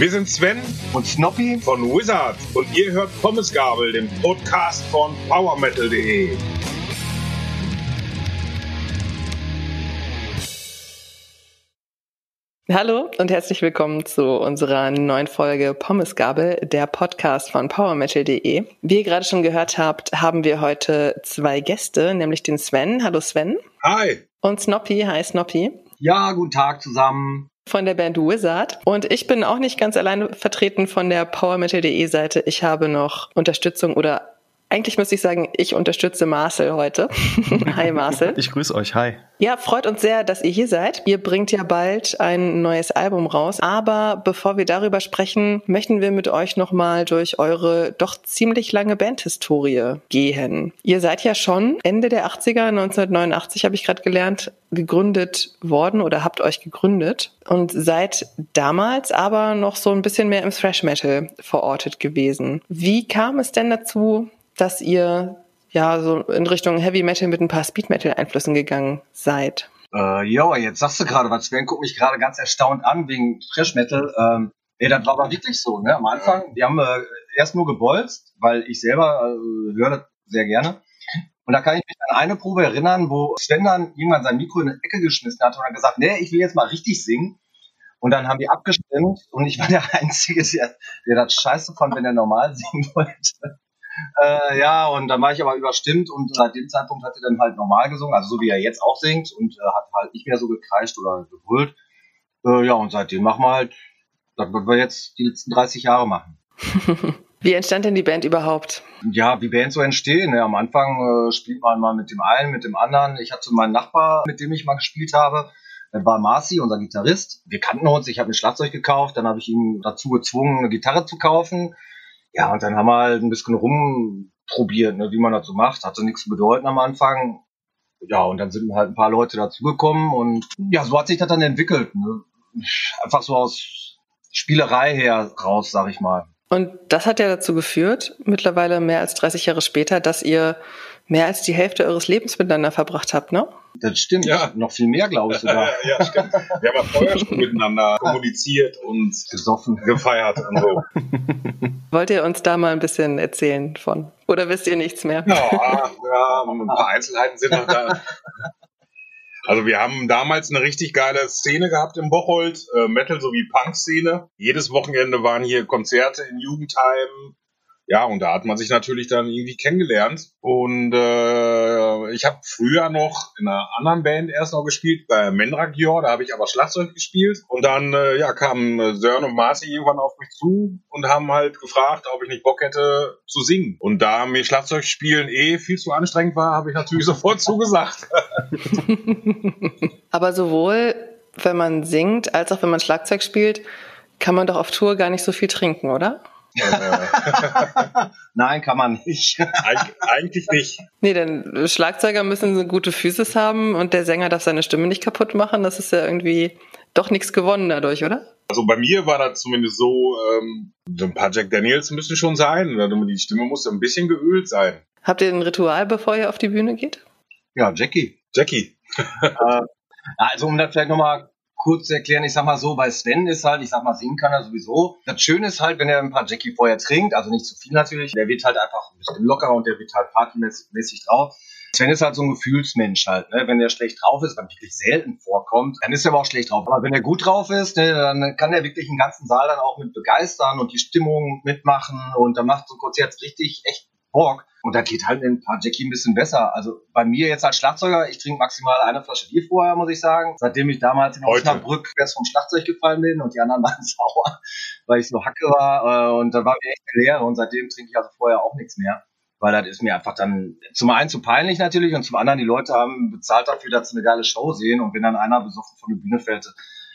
Wir sind Sven und Snoppy von Wizard und ihr hört Pommesgabel, den Podcast von PowerMetal.de. Hallo und herzlich willkommen zu unserer neuen Folge Pommesgabel, der Podcast von PowerMetal.de. Wie ihr gerade schon gehört habt, haben wir heute zwei Gäste, nämlich den Sven. Hallo Sven. Hi. Und Snoppy. Hi Snoppy. Ja, guten Tag zusammen von der Band Wizard. Und ich bin auch nicht ganz alleine vertreten von der PowerMetal.de Seite. Ich habe noch Unterstützung oder eigentlich müsste ich sagen, ich unterstütze Marcel heute. hi Marcel. Ich grüße euch, hi. Ja, freut uns sehr, dass ihr hier seid. Ihr bringt ja bald ein neues Album raus. Aber bevor wir darüber sprechen, möchten wir mit euch nochmal durch eure doch ziemlich lange Bandhistorie gehen. Ihr seid ja schon Ende der 80er, 1989 habe ich gerade gelernt, gegründet worden oder habt euch gegründet und seid damals aber noch so ein bisschen mehr im Thrash Metal verortet gewesen. Wie kam es denn dazu, dass ihr ja so in Richtung Heavy Metal mit ein paar Speed Metal Einflüssen gegangen seid. Äh, ja, jetzt sagst du gerade was. Sven guckt mich gerade ganz erstaunt an wegen Thrash Metal. Ähm, nee, das war aber wirklich so. Ne? Am Anfang, wir haben äh, erst nur gebolzt, weil ich selber äh, höre das sehr gerne. Und da kann ich mich an eine Probe erinnern, wo Sven dann irgendwann sein Mikro in die Ecke geschmissen hat und hat gesagt, nee, ich will jetzt mal richtig singen. Und dann haben die abgestimmt und ich war der Einzige, der, der das scheiße fand, wenn er normal singen wollte. Äh, ja, und dann war ich aber überstimmt und seit dem Zeitpunkt hat er dann halt normal gesungen, also so wie er jetzt auch singt und äh, hat halt nicht mehr so gekreischt oder gebrüllt. Äh, ja, und seitdem machen wir halt, das wird wir jetzt die letzten 30 Jahre machen. Wie entstand denn die Band überhaupt? Ja, wie Bands so entstehen. Ne? Am Anfang äh, spielt man mal mit dem einen, mit dem anderen. Ich hatte meinen Nachbar, mit dem ich mal gespielt habe. War Marci, unser Gitarrist. Wir kannten uns. Ich habe ein Schlagzeug gekauft. Dann habe ich ihn dazu gezwungen, eine Gitarre zu kaufen. Ja, und dann haben wir halt ein bisschen rumprobiert, ne, wie man das so macht. Hatte nichts zu bedeuten am Anfang. Ja, und dann sind halt ein paar Leute dazugekommen und ja, so hat sich das dann entwickelt. Ne? Einfach so aus Spielerei her raus, sag ich mal. Und das hat ja dazu geführt, mittlerweile mehr als 30 Jahre später, dass ihr mehr als die Hälfte eures Lebens miteinander verbracht habt, ne? Das stimmt, ja. Noch viel mehr, glaube ich sogar. ja, stimmt. Wir haben ja vorher schon miteinander kommuniziert und gesoffen, gefeiert und so. Wollt ihr uns da mal ein bisschen erzählen von? Oder wisst ihr nichts mehr? Ja, ja ein paar Einzelheiten sind noch da. Also wir haben damals eine richtig geile Szene gehabt im Bocholt, äh, Metal sowie Punk-Szene. Jedes Wochenende waren hier Konzerte in Jugendheimen, ja, und da hat man sich natürlich dann irgendwie kennengelernt. Und äh, ich habe früher noch in einer anderen Band erst noch gespielt, bei Menragior, da habe ich aber Schlagzeug gespielt. Und dann äh, ja, kamen äh, Sören und Marci irgendwann auf mich zu und haben halt gefragt, ob ich nicht Bock hätte zu singen. Und da mir Schlagzeug spielen eh viel zu anstrengend war, habe ich natürlich sofort zugesagt. aber sowohl wenn man singt, als auch wenn man Schlagzeug spielt, kann man doch auf Tour gar nicht so viel trinken, oder? Nein, kann man nicht. Eig eigentlich nicht. Nee, denn Schlagzeuger müssen so gute Füße haben und der Sänger darf seine Stimme nicht kaputt machen. Das ist ja irgendwie doch nichts gewonnen dadurch, oder? Also bei mir war das zumindest so, ähm, ein paar Jack Daniels müssen schon sein. Die Stimme muss ein bisschen geölt sein. Habt ihr ein Ritual, bevor ihr auf die Bühne geht? Ja, Jackie. Jackie. äh, also um das vielleicht nochmal kurz erklären, ich sag mal so, bei Sven ist halt, ich sag mal, singen kann er sowieso. Das Schöne ist halt, wenn er ein paar Jackie vorher trinkt, also nicht zu viel natürlich, der wird halt einfach ein bisschen lockerer und der wird halt partymäßig drauf. Sven ist halt so ein Gefühlsmensch halt, ne? Wenn der schlecht drauf ist, was wirklich selten vorkommt, dann ist er aber auch schlecht drauf. Aber wenn er gut drauf ist, ne, dann kann er wirklich den ganzen Saal dann auch mit begeistern und die Stimmung mitmachen und dann macht so ein Konzert richtig echt Bock. Und da geht halt ein paar Jackie ein bisschen besser. Also bei mir jetzt als Schlagzeuger, ich trinke maximal eine Flasche Bier vorher, muss ich sagen. Seitdem ich damals in Osnabrück erst vom Schlagzeug gefallen bin und die anderen waren sauer, weil ich so hacke war. Äh, und da war mir echt leer. Und seitdem trinke ich also vorher auch nichts mehr. Weil das ist mir einfach dann zum einen zu peinlich natürlich und zum anderen die Leute haben bezahlt dafür, dass sie eine geile Show sehen. Und wenn dann einer besoffen von der Bühne fällt,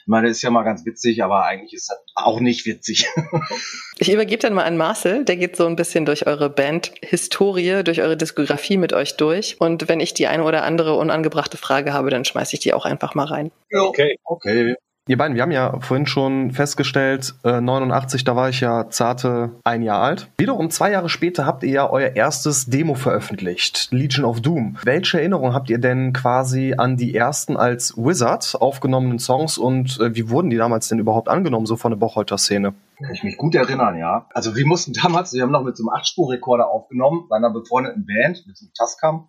ich meine, das ist ja mal ganz witzig, aber eigentlich ist das auch nicht witzig. ich übergebe dann mal an Marcel, der geht so ein bisschen durch eure Band-Historie, durch eure Diskografie mit euch durch. Und wenn ich die eine oder andere unangebrachte Frage habe, dann schmeiße ich die auch einfach mal rein. Okay, okay. Ihr beiden, wir haben ja vorhin schon festgestellt, äh, 89, da war ich ja zarte ein Jahr alt. Wiederum zwei Jahre später habt ihr ja euer erstes Demo veröffentlicht, Legion of Doom. Welche Erinnerung habt ihr denn quasi an die ersten als Wizard aufgenommenen Songs und äh, wie wurden die damals denn überhaupt angenommen, so von der Bocholter Szene? Kann ich mich gut erinnern, ja. Also wir mussten damals, wir haben noch mit so einem 8-Spur-Rekorder aufgenommen, bei einer befreundeten Band, mit so einem Tascam.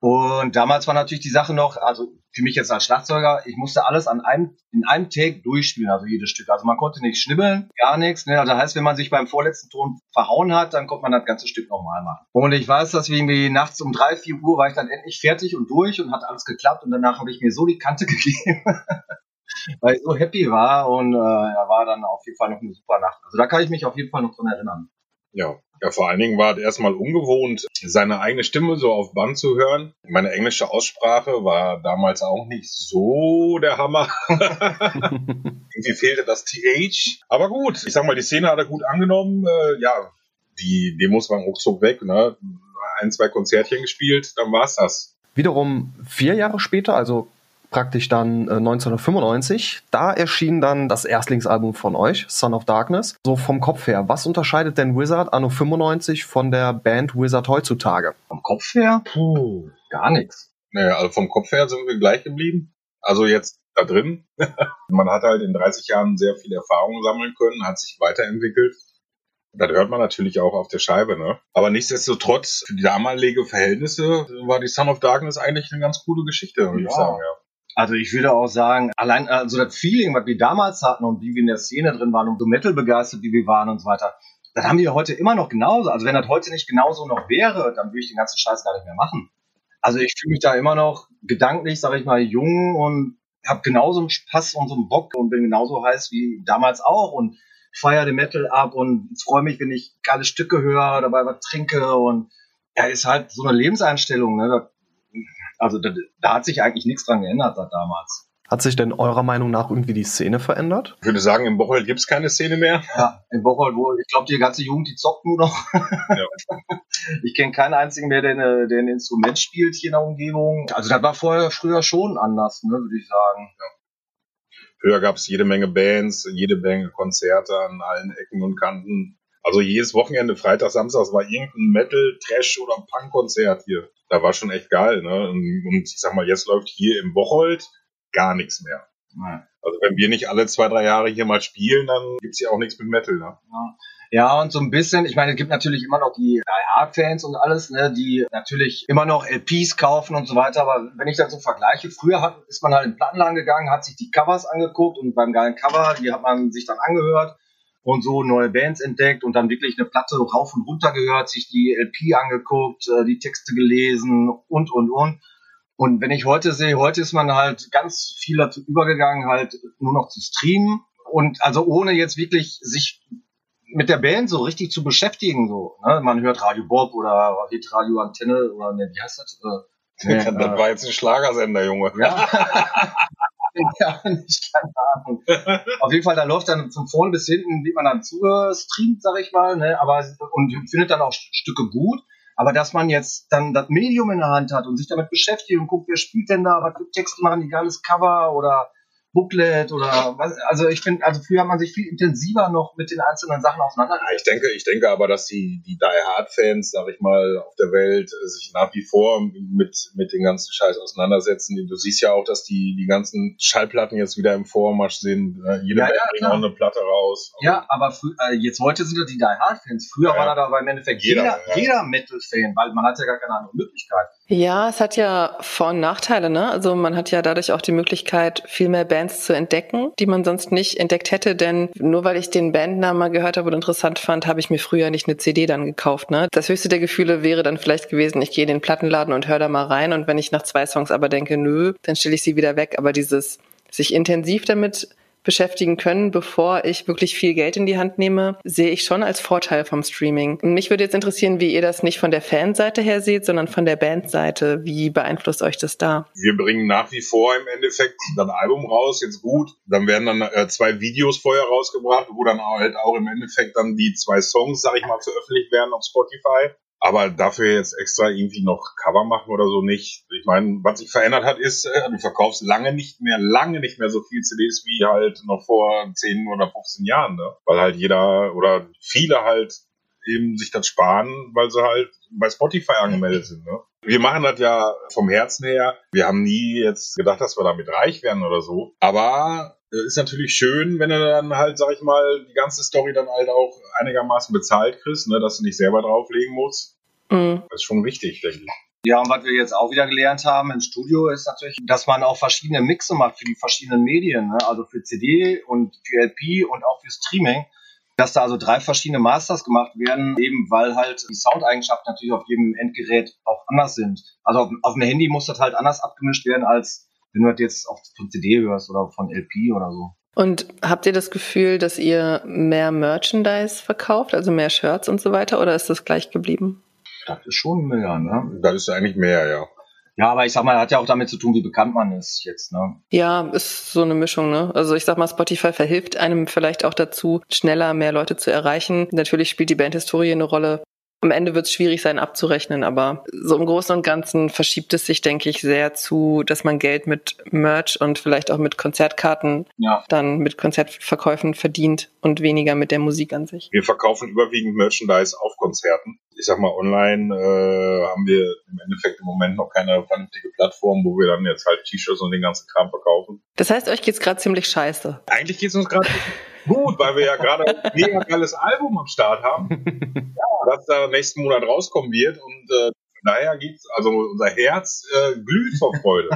Und damals war natürlich die Sache noch, also für mich jetzt als Schlagzeuger, ich musste alles an einem, in einem Take durchspielen, also jedes Stück. Also man konnte nicht schnibbeln, gar nichts. Ne? Also heißt, wenn man sich beim vorletzten Ton verhauen hat, dann konnte man das ganze Stück nochmal machen. Und ich weiß, dass wir irgendwie nachts um drei, vier Uhr war ich dann endlich fertig und durch und hat alles geklappt und danach habe ich mir so die Kante gegeben. weil ich so happy war und äh, war dann auf jeden Fall noch eine super Nacht. Also da kann ich mich auf jeden Fall noch dran erinnern. Ja. Ja, vor allen Dingen war es erstmal ungewohnt, seine eigene Stimme so auf Band zu hören. Meine englische Aussprache war damals auch nicht so der Hammer. Irgendwie fehlte das TH. Aber gut, ich sag mal, die Szene hat er gut angenommen. Äh, ja, die Demos waren ruckzuck weg. Ne? Ein, zwei Konzertchen gespielt, dann war's das. Wiederum vier Jahre später, also praktisch dann äh, 1995. Da erschien dann das Erstlingsalbum von euch, Son of Darkness. So vom Kopf her, was unterscheidet denn Wizard anno 95 von der Band Wizard heutzutage? Vom Kopf her? Puh, gar nichts. Naja, also vom Kopf her sind wir gleich geblieben. Also jetzt da drin. man hat halt in 30 Jahren sehr viel Erfahrung sammeln können, hat sich weiterentwickelt. Das hört man natürlich auch auf der Scheibe, ne? Aber nichtsdestotrotz, für die damalige Verhältnisse war die Son of Darkness eigentlich eine ganz coole Geschichte, würde ja. ich sagen, ja. Also ich würde auch sagen, allein also das Feeling, was wir damals hatten und wie wir in der Szene drin waren und so Metal begeistert, wie wir waren und so weiter, das haben wir heute immer noch genauso. Also wenn das heute nicht genauso noch wäre, dann würde ich den ganzen Scheiß gar nicht mehr machen. Also ich fühle mich da immer noch gedanklich, sage ich mal, jung und habe genauso einen Spaß und so einen Bock und bin genauso heiß wie damals auch und feiere den Metal ab und freue mich, wenn ich geile Stücke höre, dabei was trinke und ja, ist halt so eine Lebenseinstellung. Ne? Also da, da hat sich eigentlich nichts dran geändert seit damals. Hat sich denn eurer Meinung nach irgendwie die Szene verändert? Ich würde sagen, im Bocholt gibt es keine Szene mehr. Ja, im Bocholt, wo ich glaube, die ganze Jugend, die zockt nur noch. Ja. Ich kenne keinen einzigen mehr, der, eine, der ein Instrument spielt hier in der Umgebung. Also das war vorher früher schon anders, ne, würde ich sagen. Ja. Früher gab es jede Menge Bands, jede Menge Konzerte an allen Ecken und Kanten. Also jedes Wochenende, Freitag, Samstag, war irgendein Metal, Trash oder Punk-Konzert hier. Da war schon echt geil, ne? Und ich sag mal, jetzt läuft hier im Bocholt gar nichts mehr. Nein. Also wenn wir nicht alle zwei, drei Jahre hier mal spielen, dann gibt's hier auch nichts mit Metal, ne? Ja. Ja, und so ein bisschen, ich meine, es gibt natürlich immer noch die Die Hard-Fans und alles, ne, die natürlich immer noch LPs kaufen und so weiter, aber wenn ich das so vergleiche, früher hat, ist man halt in Plattenladen gegangen, hat sich die Covers angeguckt und beim geilen Cover, die hat man sich dann angehört und so neue Bands entdeckt und dann wirklich eine Platte rauf und runter gehört, sich die LP angeguckt, äh, die Texte gelesen und, und, und. Und wenn ich heute sehe, heute ist man halt ganz viel dazu übergegangen, halt nur noch zu streamen und also ohne jetzt wirklich sich mit der Band so richtig zu beschäftigen. So, ne? Man hört Radio Bob oder Radio Antenne oder ne, wie heißt das? Äh, nee, das äh, war jetzt ein Schlagersender, Junge. Ja. ja, nicht, keine Ahnung. Auf jeden Fall, da läuft dann von vorne bis hinten, wie man dann zugestreamt, sag ich mal, ne, aber, und findet dann auch Stücke gut. Aber dass man jetzt dann das Medium in der Hand hat und sich damit beschäftigt und guckt, wer spielt denn da, was für Texte machen, die geiles Cover oder Booklet oder was, also ich finde, also früher hat man sich viel intensiver noch mit den einzelnen Sachen auseinandergesetzt. Ja, ich denke, ich denke aber, dass die, die Die Hard Fans, sag ich mal, auf der Welt sich nach wie vor mit, mit den ganzen Scheiß auseinandersetzen. Du siehst ja auch, dass die, die ganzen Schallplatten jetzt wieder im Vormarsch sind. Ne? Jede ja, Band ja, bringt auch eine Platte raus. Ja, aber äh, jetzt heute sind das die Die Hard Fans. Früher ja. war da aber im Endeffekt jeder, jeder, ja. jeder Metal-Fan, weil man hat ja gar keine andere Möglichkeit. Ja, es hat ja Vor- und Nachteile, ne? Also man hat ja dadurch auch die Möglichkeit, viel mehr Bands zu entdecken, die man sonst nicht entdeckt hätte, denn nur weil ich den Bandnamen mal gehört habe und interessant fand, habe ich mir früher nicht eine CD dann gekauft, ne? Das höchste der Gefühle wäre dann vielleicht gewesen, ich gehe in den Plattenladen und höre da mal rein. Und wenn ich nach zwei Songs aber denke, nö, dann stelle ich sie wieder weg, aber dieses sich intensiv damit beschäftigen können, bevor ich wirklich viel Geld in die Hand nehme, sehe ich schon als Vorteil vom Streaming. Mich würde jetzt interessieren, wie ihr das nicht von der Fanseite her seht, sondern von der Bandseite. Wie beeinflusst euch das da? Wir bringen nach wie vor im Endeffekt dann Album raus, jetzt gut. Dann werden dann äh, zwei Videos vorher rausgebracht, wo dann halt auch im Endeffekt dann die zwei Songs, sag ich mal, veröffentlicht werden auf Spotify. Aber dafür jetzt extra irgendwie noch Cover machen oder so nicht. Ich meine, was sich verändert hat, ist, äh, du verkaufst lange nicht mehr, lange nicht mehr so viel CDs wie halt noch vor 10 oder 15 Jahren, ne? Weil halt jeder oder viele halt eben sich das sparen, weil sie halt bei Spotify angemeldet sind, ne? Wir machen das ja vom Herzen her. Wir haben nie jetzt gedacht, dass wir damit reich werden oder so. Aber ist natürlich schön, wenn du dann halt, sag ich mal, die ganze Story dann halt auch einigermaßen bezahlt kriegst, ne, dass du nicht selber drauflegen musst. Mhm. Das ist schon wichtig, denke ich. Ja, und was wir jetzt auch wieder gelernt haben im Studio ist natürlich, dass man auch verschiedene Mixe macht für die verschiedenen Medien, ne? also für CD und für LP und auch für Streaming, dass da also drei verschiedene Masters gemacht werden, eben weil halt die Soundeigenschaften natürlich auf jedem Endgerät auch anders sind. Also auf, auf dem Handy muss das halt anders abgemischt werden, als wenn du das jetzt auf, von CD hörst oder von LP oder so. Und habt ihr das Gefühl, dass ihr mehr Merchandise verkauft, also mehr Shirts und so weiter, oder ist das gleich geblieben? Das ist schon mehr, ne? Das ist eigentlich mehr, ja. Ja, aber ich sag mal, hat ja auch damit zu tun, wie bekannt man ist jetzt, ne? Ja, ist so eine Mischung, ne? Also ich sag mal, Spotify verhilft einem vielleicht auch dazu, schneller mehr Leute zu erreichen. Natürlich spielt die Bandhistorie eine Rolle. Am Ende wird es schwierig sein abzurechnen, aber so im Großen und Ganzen verschiebt es sich, denke ich, sehr zu, dass man Geld mit Merch und vielleicht auch mit Konzertkarten ja. dann mit Konzertverkäufen verdient und weniger mit der Musik an sich. Wir verkaufen überwiegend Merchandise auf Konzerten. Ich sag mal, online äh, haben wir im Endeffekt im Moment noch keine vernünftige Plattform, wo wir dann jetzt halt T-Shirts und den ganzen Kram verkaufen. Das heißt, euch geht's gerade ziemlich scheiße. Eigentlich geht's uns gerade gut, weil wir ja gerade ein mega geiles Album am Start haben. Ja, das da nächsten Monat rauskommen wird und äh, Daher gibt's, also unser Herz äh, glüht vor Freude.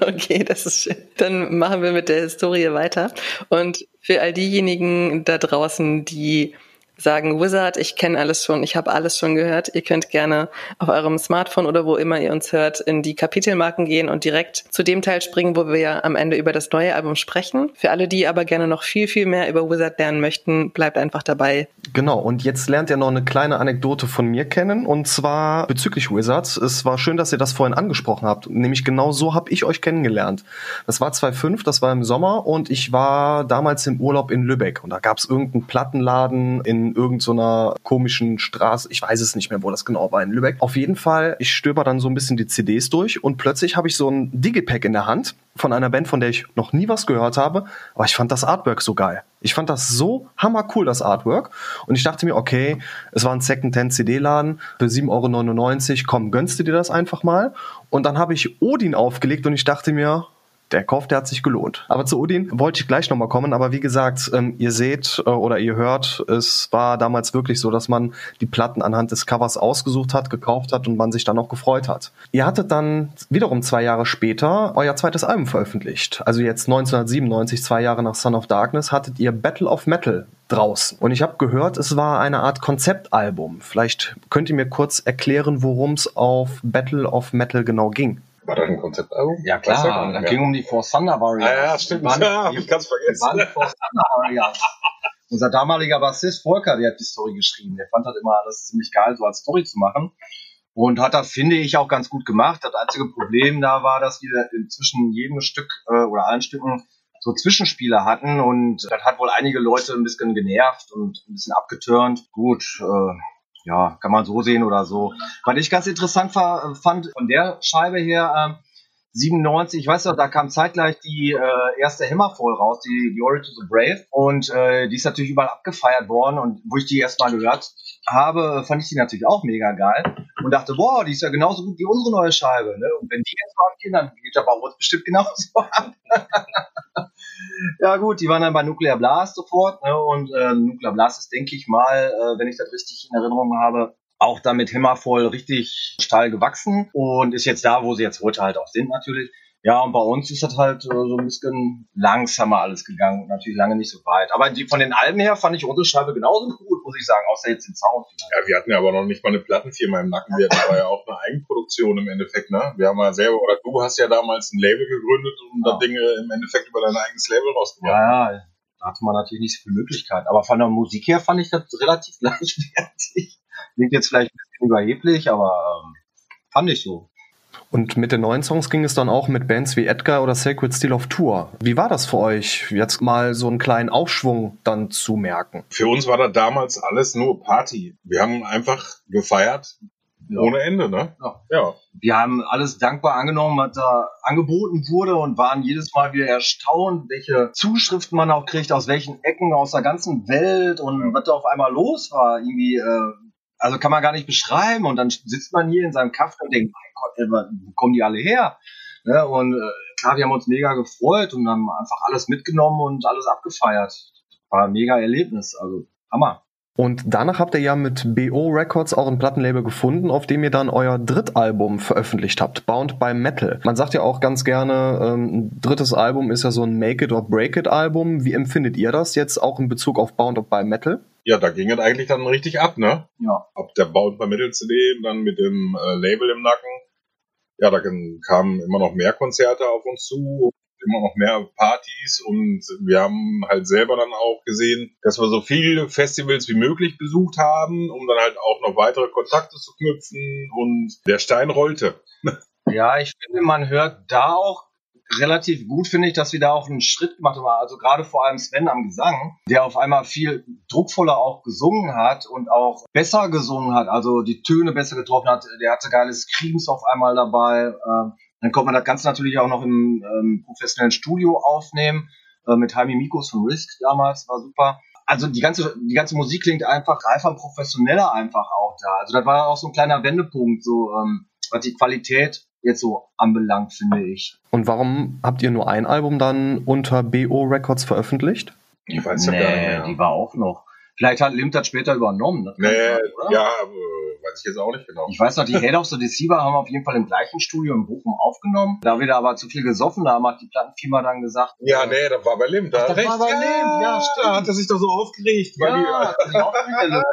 okay, das ist schön. Dann machen wir mit der Historie weiter. Und für all diejenigen da draußen, die sagen, Wizard, ich kenne alles schon, ich habe alles schon gehört. Ihr könnt gerne auf eurem Smartphone oder wo immer ihr uns hört, in die Kapitelmarken gehen und direkt zu dem Teil springen, wo wir am Ende über das neue Album sprechen. Für alle, die aber gerne noch viel, viel mehr über Wizard lernen möchten, bleibt einfach dabei. Genau, und jetzt lernt ihr noch eine kleine Anekdote von mir kennen, und zwar bezüglich Wizard. Es war schön, dass ihr das vorhin angesprochen habt. Nämlich genau so habe ich euch kennengelernt. Das war 2005, das war im Sommer, und ich war damals im Urlaub in Lübeck. Und da gab es irgendeinen Plattenladen in irgendeiner so komischen Straße. Ich weiß es nicht mehr, wo das genau war in Lübeck. Auf jeden Fall, ich stöber dann so ein bisschen die CDs durch und plötzlich habe ich so ein Digipack in der Hand von einer Band, von der ich noch nie was gehört habe. Aber ich fand das Artwork so geil. Ich fand das so hammercool, das Artwork. Und ich dachte mir, okay, es war ein Second-Hand-CD-Laden für 7,99 Euro. Komm, gönnst du dir das einfach mal? Und dann habe ich Odin aufgelegt und ich dachte mir, der Kauf, der hat sich gelohnt. Aber zu Odin wollte ich gleich nochmal kommen, aber wie gesagt, ähm, ihr seht äh, oder ihr hört, es war damals wirklich so, dass man die Platten anhand des Covers ausgesucht hat, gekauft hat und man sich dann auch gefreut hat. Ihr hattet dann wiederum zwei Jahre später euer zweites Album veröffentlicht. Also jetzt 1997, zwei Jahre nach Son of Darkness, hattet ihr Battle of Metal draußen. Und ich habe gehört, es war eine Art Konzeptalbum. Vielleicht könnt ihr mir kurz erklären, worum es auf Battle of Metal genau ging. War das ein Konzeptalbum? Ja klar, da ging um die Four Thunder Warriors. Ah, ja, stimmt. Waren, ja, ich kann's vergessen. Die Four Thunder Warriors. Unser damaliger Bassist Volker, der hat die Story geschrieben. Der fand das immer alles ziemlich geil, so als Story zu machen. Und hat das, finde ich, auch ganz gut gemacht. Das einzige Problem da war, dass wir inzwischen jedem Stück äh, oder allen Stücken so Zwischenspiele hatten und das hat wohl einige Leute ein bisschen genervt und ein bisschen abgeturnt. Gut, äh, ja, kann man so sehen oder so. Was ich ganz interessant fand von der Scheibe her, äh, 97, ich weiß noch, da kam zeitgleich die äh, erste Hammerfall raus, die, die Ori to the Brave. Und äh, die ist natürlich überall abgefeiert worden. Und wo ich die erstmal gehört habe, fand ich die natürlich auch mega geil. Und dachte, boah, die ist ja genauso gut wie unsere neue Scheibe. Ne? Und wenn die jetzt mal abgehen, dann geht der uns bestimmt genauso ab. ja gut, die waren dann bei Nuclear Blast sofort. Ne? Und äh, Nuclear Blast ist, denke ich mal, äh, wenn ich das richtig in Erinnerung habe, auch damit Hämmervoll richtig steil gewachsen und ist jetzt da, wo sie jetzt heute halt auch sind natürlich. Ja, und bei uns ist das halt äh, so ein bisschen langsamer alles gegangen und natürlich lange nicht so weit. Aber die, von den Alben her fand ich unsere Scheibe genauso gut, muss ich sagen, außer jetzt den Sound. Ja, wir hatten ja aber noch nicht mal eine Plattenfirma im Nacken. Wir hatten aber ja auch eine Eigenproduktion im Endeffekt, ne? Wir haben ja selber, oder du hast ja damals ein Label gegründet und ja. da Dinge im Endeffekt über dein eigenes Label rausgemacht. Ja, ja, da hatte man natürlich nicht so viele Möglichkeiten. Aber von der Musik her fand ich das relativ gleichwertig. Klingt jetzt vielleicht ein bisschen überheblich, aber ähm, fand ich so. Und mit den neuen Songs ging es dann auch mit Bands wie Edgar oder Sacred Steel of Tour. Wie war das für euch, jetzt mal so einen kleinen Aufschwung dann zu merken? Für uns war das damals alles nur Party. Wir haben einfach gefeiert, ja. ohne Ende, ne? Ja. ja. Wir haben alles dankbar angenommen, was da angeboten wurde und waren jedes Mal wieder erstaunt, welche Zuschriften man auch kriegt, aus welchen Ecken aus der ganzen Welt und ja. was da auf einmal los war. Irgendwie, äh, also kann man gar nicht beschreiben. Und dann sitzt man hier in seinem Kaffee und denkt, mein Gott, wo kommen die alle her? Ne? Und äh, klar, wir haben uns mega gefreut und haben einfach alles mitgenommen und alles abgefeiert. War ein mega Erlebnis, also Hammer. Und danach habt ihr ja mit BO Records auch ein Plattenlabel gefunden, auf dem ihr dann euer Drittalbum veröffentlicht habt, Bound by Metal. Man sagt ja auch ganz gerne, ähm, ein drittes Album ist ja so ein Make It or Break It Album. Wie empfindet ihr das jetzt auch in Bezug auf Bound by Metal? Ja, da ging es eigentlich dann richtig ab, ne? Ja. Ab der Bound by Metal CD, dann mit dem äh, Label im Nacken. Ja, da kamen immer noch mehr Konzerte auf uns zu immer noch mehr Partys und wir haben halt selber dann auch gesehen, dass wir so viele Festivals wie möglich besucht haben, um dann halt auch noch weitere Kontakte zu knüpfen und der Stein rollte. Ja, ich finde, man hört da auch relativ gut, finde ich, dass wir da auch einen Schritt gemacht haben. Also gerade vor allem Sven am Gesang, der auf einmal viel druckvoller auch gesungen hat und auch besser gesungen hat, also die Töne besser getroffen hat. Der hatte geile Screams auf einmal dabei. Ähm, dann konnte man das Ganze natürlich auch noch im ähm, professionellen Studio aufnehmen, äh, mit Jaime Mikos von Risk damals, war super. Also die ganze, die ganze Musik klingt einfach reifer, professioneller einfach auch da. Also das war auch so ein kleiner Wendepunkt, so ähm, was die Qualität jetzt so anbelangt, finde ich. Und warum habt ihr nur ein Album dann unter BO Records veröffentlicht? Ich weiß ja nee, gar nicht mehr. Die war auch noch. Vielleicht hat Lim das später übernommen. Das nee, sein, ja, weiß ich jetzt auch nicht genau. Ich weiß noch, die Head of the Deceiver haben auf jeden Fall im gleichen Studio in Bochum aufgenommen. Da wir da aber zu viel gesoffen haben, hat die Plattenfirma dann gesagt. Ja, äh, nee, das war bei Lim. Da das war bei Lim, ja, stimmt. Da hat er sich doch so aufgeregt. Ja, weil die, aufgeregt.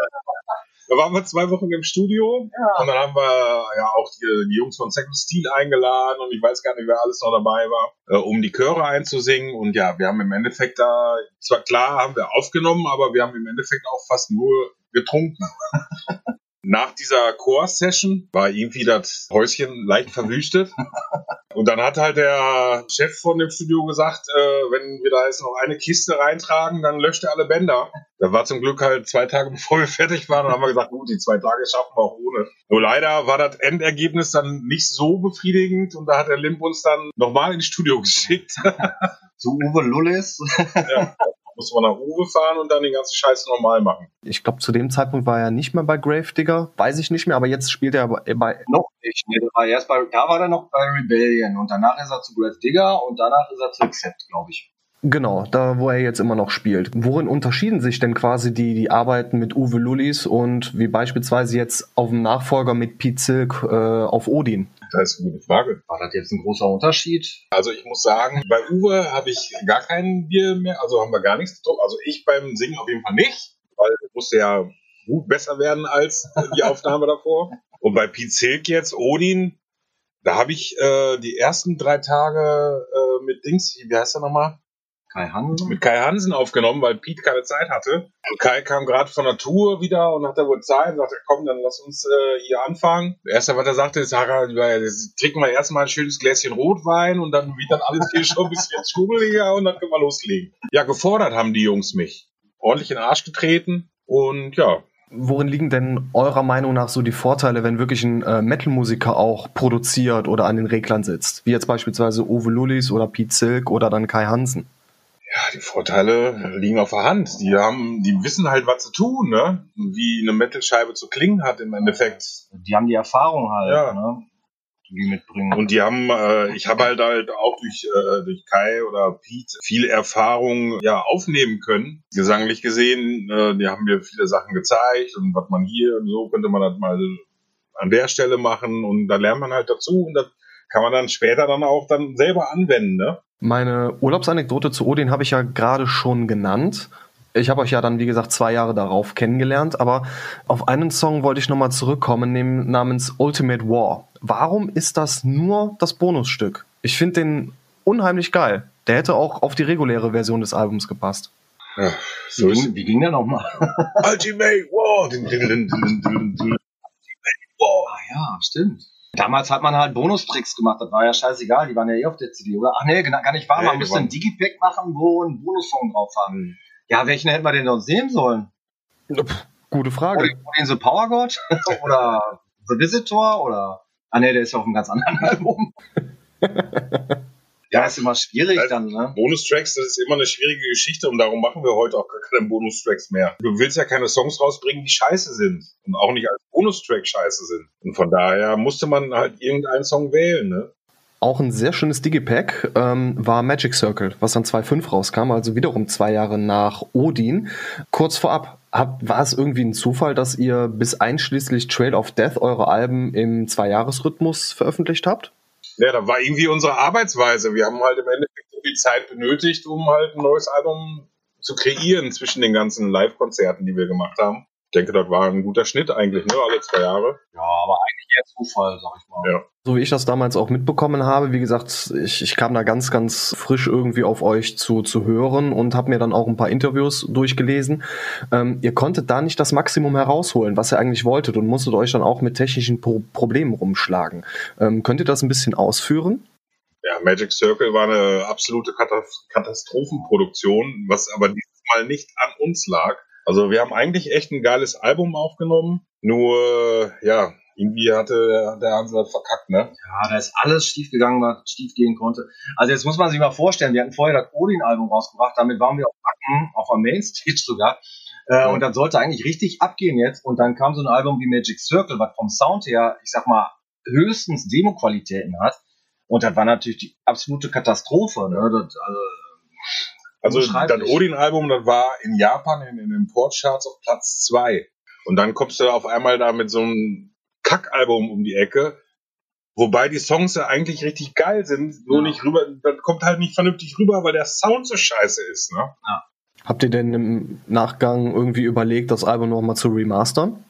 Da waren wir zwei Wochen im Studio ja. und dann haben wir ja auch die, die, Jungs von Second Steel eingeladen und ich weiß gar nicht, wer alles noch dabei war, äh, um die Chöre einzusingen. Und ja, wir haben im Endeffekt da, zwar klar haben wir aufgenommen, aber wir haben im Endeffekt auch fast nur getrunken. Nach dieser Core-Session war irgendwie das Häuschen leicht verwüstet. Und dann hat halt der Chef von dem Studio gesagt, äh, wenn wir da jetzt noch eine Kiste reintragen, dann löscht er alle Bänder. Da war zum Glück halt zwei Tage bevor wir fertig waren und haben wir gesagt, gut, die zwei Tage schaffen wir auch ohne. Nur leider war das Endergebnis dann nicht so befriedigend und da hat der Limp uns dann nochmal ins Studio geschickt. Zu Uwe Lullis. ja musste man nach Uwe fahren und dann den ganzen Scheiß normal machen. Ich glaube, zu dem Zeitpunkt war er nicht mehr bei Gravedigger, weiß ich nicht mehr, aber jetzt spielt er bei. bei noch nicht, ne? War erst bei, da war er noch bei Rebellion und danach ist er zu Gravedigger und danach ist er zu Accept, glaube ich. Genau, da wo er jetzt immer noch spielt. Worin unterschieden sich denn quasi die, die Arbeiten mit Uwe Lullis und wie beispielsweise jetzt auf dem Nachfolger mit Pete Silk äh, auf Odin? Das ist eine gute Frage. War das jetzt ein großer Unterschied? Also ich muss sagen, bei Uwe habe ich gar kein Bier mehr, also haben wir gar nichts getrunken. Also ich beim Singen auf jeden Fall nicht, weil musste ja gut besser werden als die Aufnahme davor. Und bei Pete Silk jetzt, Odin, da habe ich äh, die ersten drei Tage äh, mit Dings, wie heißt er nochmal? Kai Hansen? Mit Kai Hansen aufgenommen, weil Pete keine Zeit hatte. Und Kai kam gerade von der Tour wieder und hatte wohl Zeit und sagte, komm, dann lass uns äh, hier anfangen. Das erste, was er sagte, ist, Sarah, trinken wir erstmal ein schönes Gläschen Rotwein und dann wird dann alles hier schon ein bisschen schmuggeliger und dann können wir loslegen. Ja, gefordert haben die Jungs mich. Ordentlich in den Arsch getreten und ja, Worin liegen denn eurer Meinung nach so die Vorteile, wenn wirklich ein äh, Metal-Musiker auch produziert oder an den Reglern sitzt? Wie jetzt beispielsweise Uwe Lullis oder Pete Silk oder dann Kai Hansen? Die Vorteile liegen auf der Hand. Die haben, die wissen halt, was zu tun, ne? Wie eine Metal-Scheibe zu klingen hat im Endeffekt. Die haben die Erfahrung halt, ja. ne? Die mitbringen. Und die haben, äh, ich habe halt halt auch durch, äh, durch Kai oder Pete viel Erfahrung ja aufnehmen können. Gesanglich gesehen, äh, die haben mir viele Sachen gezeigt und was man hier und so könnte man das mal an der Stelle machen und da lernt man halt dazu und das kann man dann später dann auch dann selber anwenden, ne? Meine Urlaubsanekdote zu Odin habe ich ja gerade schon genannt. Ich habe euch ja dann, wie gesagt, zwei Jahre darauf kennengelernt, aber auf einen Song wollte ich nochmal zurückkommen, namens Ultimate War. Warum ist das nur das Bonusstück? Ich finde den unheimlich geil. Der hätte auch auf die reguläre Version des Albums gepasst. Ja, so wie, wie ging der nochmal? Ultimate War! Ah ja, stimmt. Damals hat man halt Bonustricks gemacht, das war ja scheißegal, die waren ja eh auf der CD, oder? Ach nee, gar nicht wahr, man musste ein Digipack machen, wo ein Bonussong drauf haben. Mhm. Ja, welchen hätten wir denn noch sehen sollen? Gute Frage. Oder, oder The Power God? oder The Visitor? Oder. Ah nee, der ist ja auf einem ganz anderen Album. Ja, ist immer schwierig also, dann, ne? Bonustracks, das ist immer eine schwierige Geschichte und darum machen wir heute auch gar keine Bonustracks mehr. Du willst ja keine Songs rausbringen, die scheiße sind und auch nicht als Bonustrack scheiße sind. Und von daher musste man halt irgendeinen Song wählen, ne? Auch ein sehr schönes Digipack ähm, war Magic Circle, was dann 2.5 rauskam, also wiederum zwei Jahre nach Odin. Kurz vorab, hab, war es irgendwie ein Zufall, dass ihr bis einschließlich Trail of Death eure Alben im Zwei-Jahres-Rhythmus veröffentlicht habt? Ja, da war irgendwie unsere Arbeitsweise. Wir haben halt im Endeffekt so viel Zeit benötigt, um halt ein neues Album zu kreieren zwischen den ganzen Live-Konzerten, die wir gemacht haben. Ich denke, das war ein guter Schnitt eigentlich, ne? Alle zwei Jahre. Ja, aber eigentlich eher Zufall, sag ich mal. Ja. So wie ich das damals auch mitbekommen habe, wie gesagt, ich, ich kam da ganz, ganz frisch irgendwie auf euch zu, zu hören und habe mir dann auch ein paar Interviews durchgelesen. Ähm, ihr konntet da nicht das Maximum herausholen, was ihr eigentlich wolltet und musstet euch dann auch mit technischen Pro Problemen rumschlagen. Ähm, könnt ihr das ein bisschen ausführen? Ja, Magic Circle war eine absolute Katastrophenproduktion, was aber dieses Mal nicht an uns lag. Also wir haben eigentlich echt ein geiles Album aufgenommen, nur ja, irgendwie hatte der Hansel das verkackt, ne? Ja, da ist alles schief gegangen, was schief gehen konnte. Also jetzt muss man sich mal vorstellen, wir hatten vorher das Odin-Album rausgebracht, damit waren wir auf Backen, auf der Mainstage sogar. Äh, und das sollte eigentlich richtig abgehen jetzt. Und dann kam so ein Album wie Magic Circle, was vom Sound her, ich sag mal, höchstens Demo-Qualitäten hat. Und das war natürlich die absolute Katastrophe. Ne? Das, also, Also das Odin-Album, das war in Japan in den Importcharts auf Platz zwei. Und dann kommst du auf einmal da mit so einem Kackalbum um die Ecke, wobei die Songs ja eigentlich richtig geil sind, nur Ja. nicht rüber, das kommt halt nicht vernünftig rüber, weil der Sound so scheiße ist, ne? Habt ihr denn im Nachgang irgendwie überlegt, das Album nochmal zu remastern?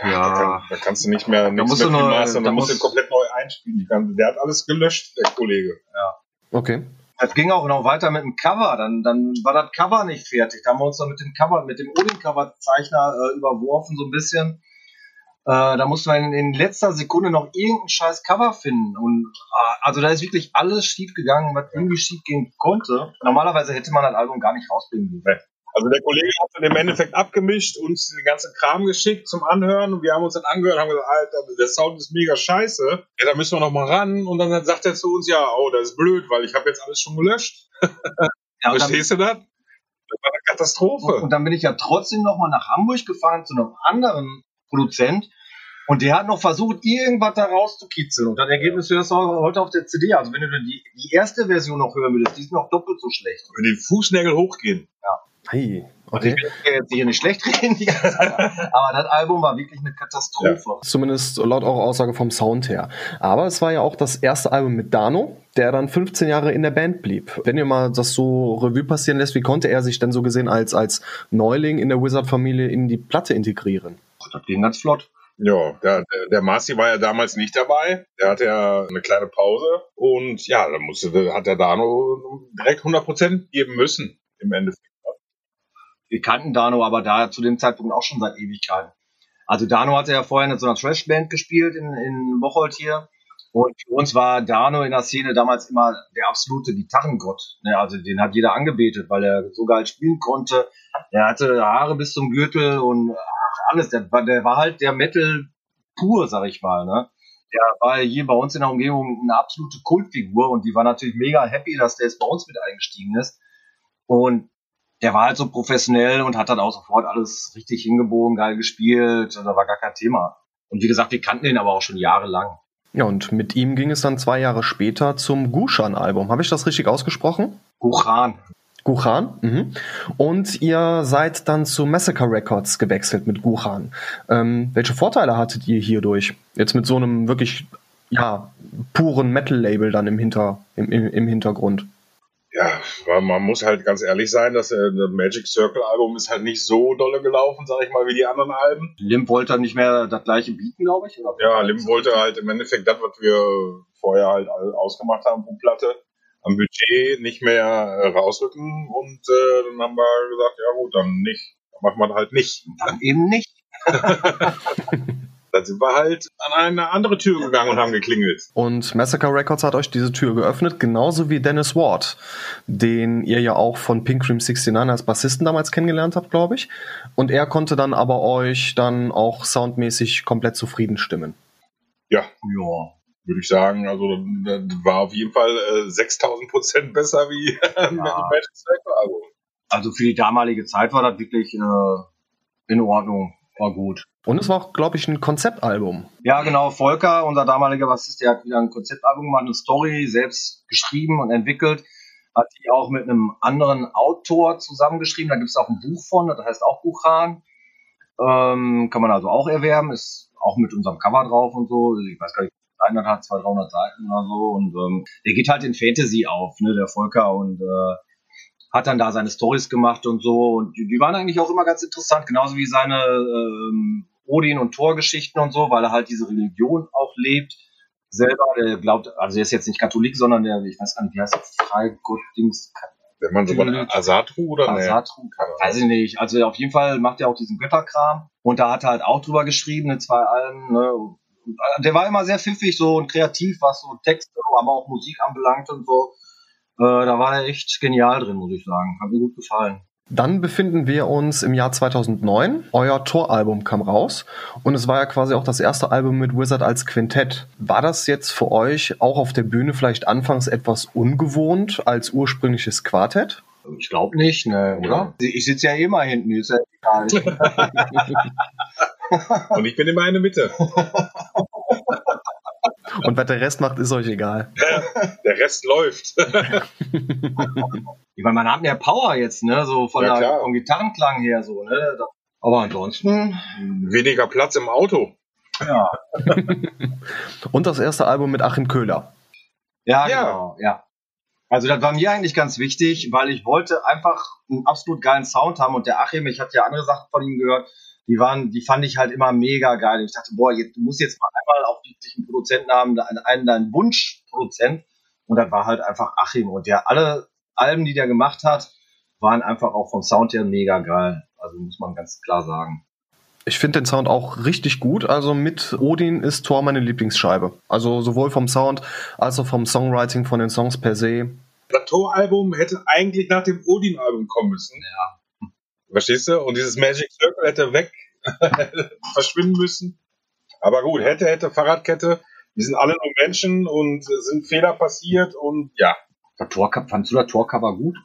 Da, ja, kann, da kannst du nicht mehr, nichts musst mehr remastern, da da musst du komplett neu einspielen. Der hat alles gelöscht, der Kollege. Okay. Das ging auch noch weiter mit dem Cover. Dann, dann war das Cover nicht fertig. Da haben wir uns dann mit dem Cover, mit dem Odin-Cover-Zeichner äh, überworfen, so ein bisschen. Äh, da mussten wir in, in letzter Sekunde noch irgendein scheiß Cover finden. Und äh, also da ist wirklich alles schief gegangen, was irgendwie schief gehen konnte. Normalerweise hätte man das Album gar nicht rausbringen dürfen. Also der Kollege hat dann im Endeffekt abgemischt, uns den ganzen Kram geschickt zum Anhören und wir haben uns dann angehört und haben gesagt, Alter, der Sound ist mega scheiße. Ja, da müssen wir noch mal ran und dann sagt er zu uns, ja, oh, das ist blöd, weil ich habe jetzt alles schon gelöscht. Ja, und, dann, Verstehst du das? Das war eine Katastrophe. und dann bin ich ja trotzdem noch mal nach Hamburg gefahren zu einem anderen Produzent. Und der hat noch versucht, irgendwas da rauszukitzeln. Und das Ergebnis hörst du heute auf der CD. Also wenn du die, die erste Version noch hören würdest, die ist noch doppelt so schlecht. Wenn die Fußnägel hochgehen. Hey, Also ich okay. will ja jetzt hier nicht schlecht reden, aber das Album war wirklich eine Katastrophe. Zumindest laut eurer Aussage vom Sound her. Aber es war ja auch das erste Album mit Dano, der dann 15 Jahre in der Band blieb. Wenn ihr mal das so Revue passieren lässt, wie konnte er sich denn so gesehen als, als Neuling in der Wizard-Familie in die Platte integrieren? Das ging ganz flott. Ja, der, der, Marci war ja damals nicht dabei. Der hatte ja eine kleine Pause. Und ja, da musste, hat der Dano direkt 100% geben müssen, im Endeffekt. Wir kannten Dano aber da zu dem Zeitpunkt auch schon seit Ewigkeiten. Also Dano hatte ja vorher in so einer Trash-Band gespielt in, in Bocholt hier. Und für uns war Dano in der Szene damals immer der absolute Gitarrengott. Ne, also den hat jeder angebetet, weil er so geil spielen konnte. Er hatte Haare bis zum Gürtel und alles. Der, war- der war halt der Metal pur, sag ich mal. Ne? Der war hier bei uns in der Umgebung eine absolute Kultfigur und die war natürlich mega happy, dass der jetzt bei uns mit eingestiegen ist. Und der war halt so professionell und hat dann auch sofort alles richtig hingebogen, geil gespielt. Da war gar kein Thema. Und wie gesagt, wir kannten ihn aber auch schon jahrelang. Ja, und mit ihm ging es dann zwei Jahre später zum Gushan-Album. Habe ich das richtig ausgesprochen? Huchan. Guchan. Mhm. Und ihr seid dann zu Massacre Records gewechselt mit Guchan. Ähm, welche Vorteile hattet ihr hierdurch? Jetzt mit so einem wirklich ja, puren Metal-Label dann im, Hinter, im, im, im Hintergrund. Ja, man muss halt ganz ehrlich sein, dass äh, das Magic Circle Album ist halt nicht so dolle gelaufen, sag ich mal, wie die anderen Alben. Limp wollte nicht mehr das gleiche bieten, glaube ich. Oder? Ja, Lim wollte halt im Endeffekt das, was wir vorher halt ausgemacht haben pro Platte, am Budget nicht mehr äh, rausrücken und äh, dann haben wir gesagt, ja gut, dann nicht. Dann machen wir halt nicht. Dann eben nicht. Dann sind wir halt an eine andere Tür gegangen und haben geklingelt. Und Massacre Records hat euch diese Tür geöffnet, genauso wie Dennis Ward, den ihr ja auch von Pink Cream 69 als Bassisten damals kennengelernt habt, glaube ich. Und er konnte dann aber euch dann auch soundmäßig komplett zufrieden stimmen. Ja, Ja. würde ich sagen. Also das war auf jeden Fall äh, 6000 Prozent besser wie Album. Also für die damalige Zeit war das wirklich äh, in Ordnung. War gut. Und es war auch, glaube ich, ein Konzeptalbum. Ja, genau. Volker, unser damaliger Bassist, der hat wieder ein Konzeptalbum gemacht, eine Story selbst geschrieben und entwickelt. Hat die auch mit einem anderen Autor zusammengeschrieben. Da gibt es auch ein Buch von, das heißt auch Buchan. Ähm, kann man also auch erwerben. Ist auch mit unserem Cover drauf und so. Ich weiß gar nicht, 100 hat, 200, 300 Seiten oder so. Und ähm, der geht halt in Fantasy auf, ne, der Volker. Und äh, hat dann da seine Stories gemacht und so. Und die, die waren eigentlich auch immer ganz interessant, genauso wie seine ähm, Odin- und Torgeschichten und so, weil er halt diese Religion auch lebt. Selber, der glaubt, also er ist jetzt nicht Katholik, sondern der, ich weiß gar nicht, wie heißt das, Freigott-Dings, Wenn man so bei Asatru oder? Asatru, weiß ich nicht. Also auf jeden Fall macht er auch diesen Götterkram. Und da hat er halt auch drüber geschrieben, ne, zwei Alben, ne. Und der war immer sehr pfiffig so und kreativ, was so Texte, aber auch Musik anbelangt und so. Äh, da war er echt genial drin, muss ich sagen. Hat mir gut gefallen. Dann befinden wir uns im Jahr 2009. Euer Toralbum kam raus und es war ja quasi auch das erste Album mit Wizard als Quintett. War das jetzt für euch auch auf der Bühne vielleicht anfangs etwas ungewohnt als ursprüngliches Quartett? Ich glaube nicht, ne, oder? Ich sitze ja immer hinten, ist ja egal. Und ich bin immer in der Mitte. Und was der Rest macht, ist euch egal. Der Rest läuft. ich meine, man hat mehr Power jetzt, ne? So von Ja, der, klar. vom Gitarrenklang her so, ne? Aber ansonsten, Weniger Platz im Auto. ja. Und das erste Album mit Achim Köhler. Ja, Ja. genau, ja. Also das war mir eigentlich ganz wichtig, weil ich wollte einfach einen absolut geilen Sound haben und der Achim, ich hatte ja andere Sachen von ihm gehört, die waren, die fand ich halt immer mega geil. Ich dachte, boah, jetzt, du musst jetzt mal einmal auch wirklich einen Produzenten haben, einen, einen deinen Wunschproduzent. Und das war halt einfach Achim. Und der alle Alben, die der gemacht hat, waren einfach auch vom Sound her mega geil. Also muss man ganz klar sagen. Ich finde den Sound auch richtig gut. Also mit Odin ist Tor meine Lieblingsscheibe. Also sowohl vom Sound als auch vom Songwriting von den Songs per se. Das Tor-Album hätte eigentlich nach dem Odin-Album kommen müssen. Ja. Verstehst du? Und dieses Magic Circle hätte weg verschwinden müssen. Aber gut, hätte, hätte, Fahrradkette. Wir sind alle nur Menschen und es sind Fehler passiert und ja. Das Torcover, fandst du das Torcover gut?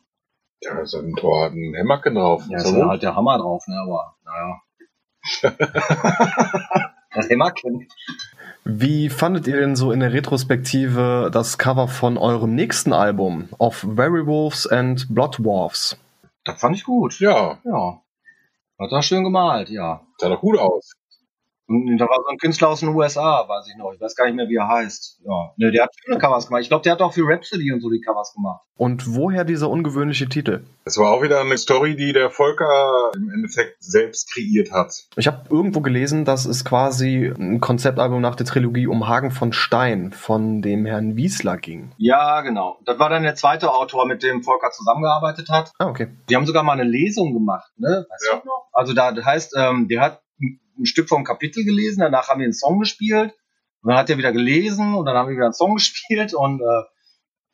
Ja, so ein Tor hat ein Hämmerchen drauf. Ja, So ist ja halt der Hammer drauf, ne? Aber naja. das Hämmerchen. Wie fandet ihr denn so in der Retrospektive das Cover von eurem nächsten Album, Of Werewolves and Blood Dwarfs? Das fand ich gut. ja, Ja. Hat er schön gemalt, ja. sah doch gut aus. Und da war so ein Künstler aus den USA, weiß ich noch. Ich weiß gar nicht mehr, wie er heißt. Ja. Ne, der hat schöne Covers gemacht. Ich glaube, der hat auch für Rhapsody und so die Covers gemacht. Und woher dieser ungewöhnliche Titel? Es war auch wieder eine Story, die der Volker im Endeffekt selbst kreiert hat. Ich habe irgendwo gelesen, dass es quasi ein Konzeptalbum nach der Trilogie um Hagen von Stein von dem Herrn Wiesler ging. Ja, genau. Das war dann der zweite Autor, mit dem Volker zusammengearbeitet hat. Ah, okay. Die haben sogar mal eine Lesung gemacht, ne? Weißt Ja. du noch? Also da das heißt, ähm, der hat ein Stück vom Kapitel gelesen, danach haben wir einen Song gespielt und dann hat er wieder gelesen und dann haben wir wieder einen Song gespielt und äh,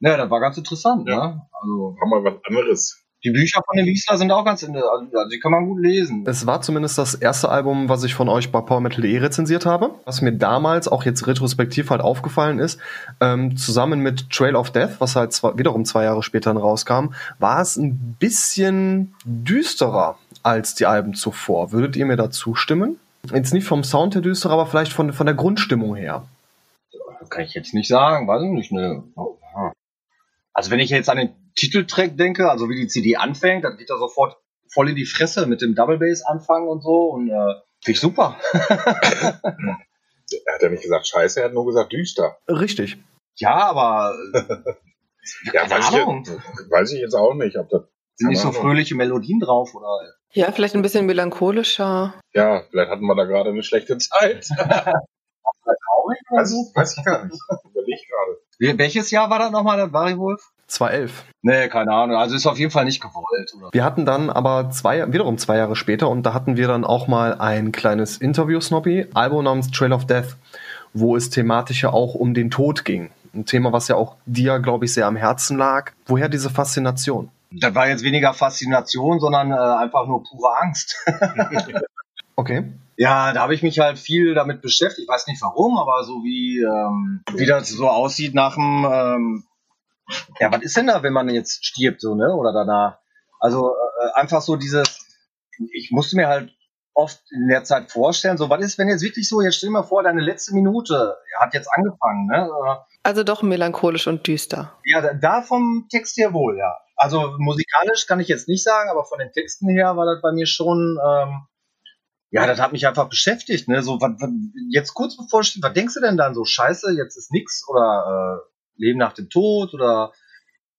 ja, das war ganz interessant, Ja. ne? Also Haben wir was anderes. die Bücher von dem Wiesler sind auch ganz, in- also die kann man gut lesen. Es war zumindest das erste Album, was ich von euch bei PowerMetal.de rezensiert habe. Was mir damals auch jetzt retrospektiv halt aufgefallen ist, ähm, zusammen mit Trail of Death, was halt zwar wiederum zwei Jahre später dann rauskam, war es ein bisschen düsterer als die Alben zuvor. Würdet ihr mir da zustimmen? Jetzt nicht vom Sound her düsterer, aber vielleicht von, von der Grundstimmung her. Kann ich jetzt nicht sagen, weiß ich nicht, ne? Ja. Also wenn ich jetzt an den Titeltrack denke, also wie die CD anfängt, dann geht er sofort voll in die Fresse mit dem Double Bass anfangen und so und äh, finde ich super. Er hat ja nicht gesagt scheiße, er hat nur gesagt düster. Richtig. Ja, aber Ja, Keine weiß ich, jetzt, weiß ich jetzt auch nicht, ob das. sind nicht so fröhliche Melodien drauf oder Ja, vielleicht ein bisschen melancholischer. Ja, vielleicht hatten wir da gerade eine schlechte Zeit. traurig oder Weiß, so? weiß ich gar nicht. Überleg gerade. Welches Jahr war das nochmal, das Variwolf? 2011. Nee, keine Ahnung. Also ist auf jeden Fall nicht gewollt. Oder? Wir hatten dann aber zwei, wiederum zwei Jahre später und da hatten wir dann auch mal ein kleines Interview-Snobby, Album namens Trail of Death, wo es thematisch ja auch um den Tod ging. Ein Thema, was ja auch dir, glaube ich, sehr am Herzen lag. Woher diese Faszination? Das war jetzt weniger Faszination, sondern äh, einfach nur pure Angst. Okay. Ja, da habe ich mich halt viel damit beschäftigt. Ich weiß nicht warum, aber so wie, ähm, wie das so aussieht nach dem, ähm, ja, was ist denn da, wenn man jetzt stirbt, so, ne? Oder danach? Also äh, einfach so dieses, ich musste mir halt oft in der Zeit vorstellen. So, was ist, wenn jetzt wirklich so, jetzt stell dir mal vor, deine letzte Minute hat jetzt angefangen, ne? Also doch melancholisch und düster. Ja, da vom Text her wohl, ja. Also musikalisch kann ich jetzt nicht sagen, aber von den Texten her war das bei mir schon, ähm, ja, das hat mich einfach beschäftigt, ne? So, was, was, jetzt kurz bevor was denkst du denn dann so? Scheiße, jetzt ist nix oder äh, Leben nach dem Tod oder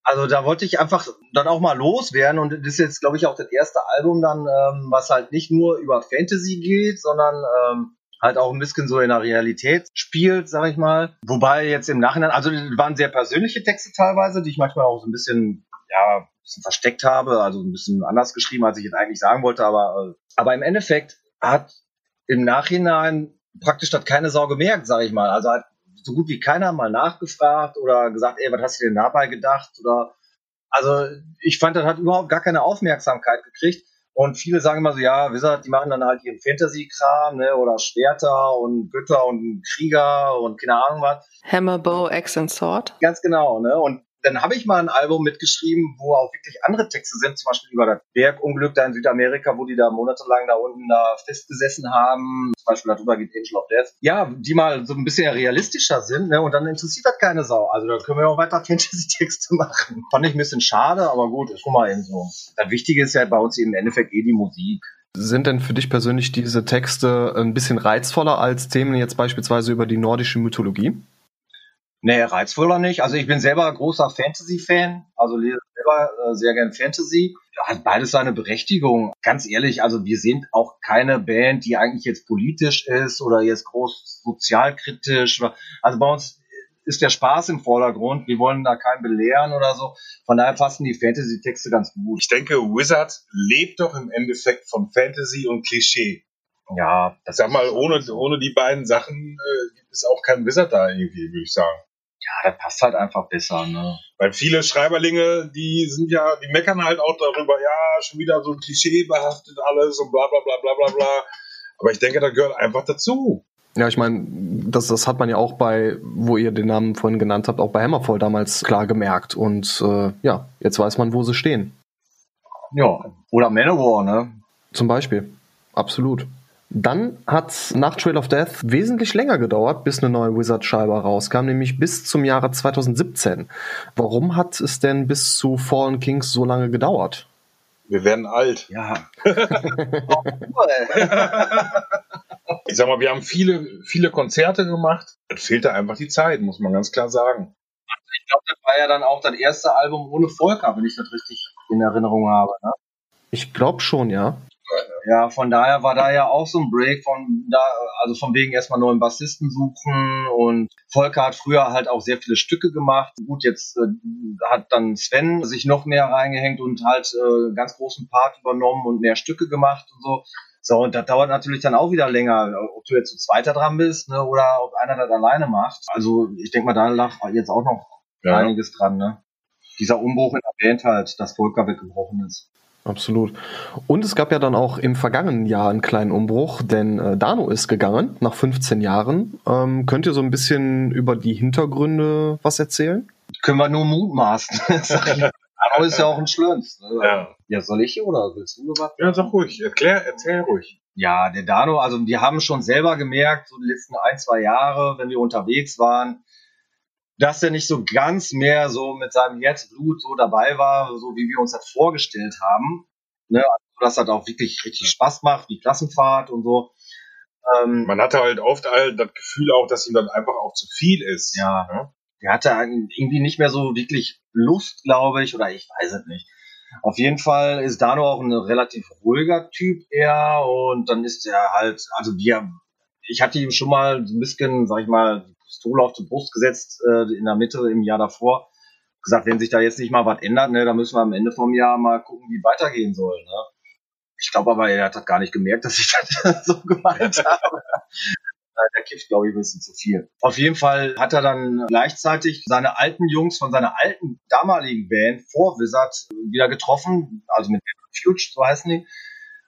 also da wollte ich einfach dann auch mal loswerden und das ist jetzt, glaube ich, auch das erste Album dann, ähm, was halt nicht nur über Fantasy geht, sondern ähm, halt auch ein bisschen so in der Realität spielt, sag ich mal. Wobei jetzt im Nachhinein, also waren sehr persönliche Texte teilweise, die ich manchmal auch so ein bisschen, ja, ein bisschen versteckt habe, also ein bisschen anders geschrieben, als ich jetzt eigentlich sagen wollte, aber, äh, aber im Endeffekt hat im Nachhinein praktisch das keine Sau gemerkt, sag ich mal. Also hat so gut wie keiner mal nachgefragt oder gesagt, ey, was hast du denn dabei gedacht? Oder also ich fand, das hat überhaupt gar keine Aufmerksamkeit gekriegt. Und viele sagen immer so, ja, Wizard, die machen dann halt ihren Fantasy-Kram, ne, oder Schwerter und Götter und Krieger und keine Ahnung was. Hammer, Bow, Axe and Sword. Ganz genau, ne, und dann habe ich mal ein Album mitgeschrieben, wo auch wirklich andere Texte sind, zum Beispiel über das Bergunglück da in Südamerika, wo die da monatelang da unten da festgesessen haben. Zum Beispiel darüber geht Angel of Death. Ja, die mal so ein bisschen realistischer sind, ne? Und dann interessiert das keine Sau. Also da können wir auch weiter Fantasy-Texte machen. Fand ich ein bisschen schade, aber gut, ist schon mal eben so. Das Wichtige ist ja bei uns im Endeffekt eh die Musik. Sind denn für dich persönlich diese Texte ein bisschen reizvoller als Themen jetzt beispielsweise über die nordische Mythologie? Nee, reizvoller nicht. Also ich bin selber großer Fantasy-Fan, also lese selber äh, sehr gern Fantasy. Hat beides seine Berechtigung. Ganz ehrlich, also wir sind auch keine Band, die eigentlich jetzt politisch ist oder jetzt groß sozialkritisch. Also bei uns ist der Spaß im Vordergrund. Wir wollen da keinen belehren oder so. Von daher passen die Fantasy-Texte ganz gut. Ich denke, Wizard lebt doch im Endeffekt von Fantasy und Klischee. Ja, das sag mal, ohne, ohne die beiden Sachen äh, gibt es auch keinen Wizard da irgendwie, würde ich sagen ja, das passt halt einfach besser, ne? Weil viele Schreiberlinge, die sind ja, die meckern halt auch darüber, ja, schon wieder so ein Klischee behaftet alles und bla bla bla bla bla bla. Aber ich denke, das gehört einfach dazu. Ja, ich meine, das, das hat man ja auch bei, wo ihr den Namen vorhin genannt habt, auch bei Hammerfall damals klar gemerkt. Und äh, ja, jetzt weiß man, wo sie stehen. Ja, oder Manowar, ne? Zum Beispiel. Absolut. Dann hat nach Trail of Death wesentlich länger gedauert, bis eine neue Wizard-Scheibe rauskam, nämlich bis zum Jahre 2017. Warum hat es denn bis zu Fallen Kings so lange gedauert? Wir werden alt. Ja. ich sag mal, wir haben viele, viele Konzerte gemacht. Es fehlte einfach die Zeit, muss man ganz klar sagen. Ich glaube, das war ja dann auch das erste Album ohne Volker, wenn ich das richtig in Erinnerung habe. Ne? Ich glaube schon, ja. Ja, von daher war da ja auch so ein Break von da, also von wegen erstmal neuen Bassisten suchen und Volker hat früher halt auch sehr viele Stücke gemacht. Gut, jetzt äh, hat dann Sven sich noch mehr reingehängt und halt äh, ganz großen Part übernommen und mehr Stücke gemacht und so. So, und das dauert natürlich dann auch wieder länger, ob du jetzt zu zweiter dran bist, ne, oder ob einer das alleine macht. Also ich denke mal, da lag jetzt auch noch ja. einiges dran, ne? Dieser Umbruch in der Band halt, dass Volker weggebrochen ist. Absolut. Und es gab ja dann auch im vergangenen Jahr einen kleinen Umbruch, denn äh, Dano ist gegangen nach 15 Jahren. Ähm, könnt ihr so ein bisschen über die Hintergründe was erzählen? Können wir nur mutmaßen. Dano ist ja auch ein Schlönz. Ne? Ja. ja, soll ich oder willst du was? Ja, sag ruhig. Erklär, erzähl ruhig. Ja, der Dano, also wir haben schon selber gemerkt, so die letzten ein, zwei Jahre, wenn wir unterwegs waren, dass er nicht so ganz mehr so mit seinem Herzblut so dabei war, so wie wir uns das vorgestellt haben. Ne? Also, dass das auch wirklich richtig Spaß macht, wie Klassenfahrt und so. Ähm, Man hatte halt oft all das Gefühl auch, dass ihm dann einfach auch zu viel ist. Ja. Ne? Er hatte irgendwie nicht mehr so wirklich Lust, glaube ich, oder ich weiß es nicht. Auf jeden Fall ist Dano auch ein relativ ruhiger Typ eher und dann ist er halt, also wir, ich hatte ihm schon mal so ein bisschen, sag ich mal, Pistole auf die Brust gesetzt äh, in der Mitte im Jahr davor. Gesagt, wenn sich da jetzt nicht mal was ändert, ne, dann müssen wir am Ende vom Jahr mal gucken, wie weitergehen soll. Ne? Ich glaube aber, er hat gar nicht gemerkt, dass ich das so gemeint habe. Der kifft, glaube ich, ein bisschen zu viel. Auf jeden Fall hat er dann gleichzeitig seine alten Jungs von seiner alten damaligen Band vor Wizard wieder getroffen, also mit Fuge, so heißen die.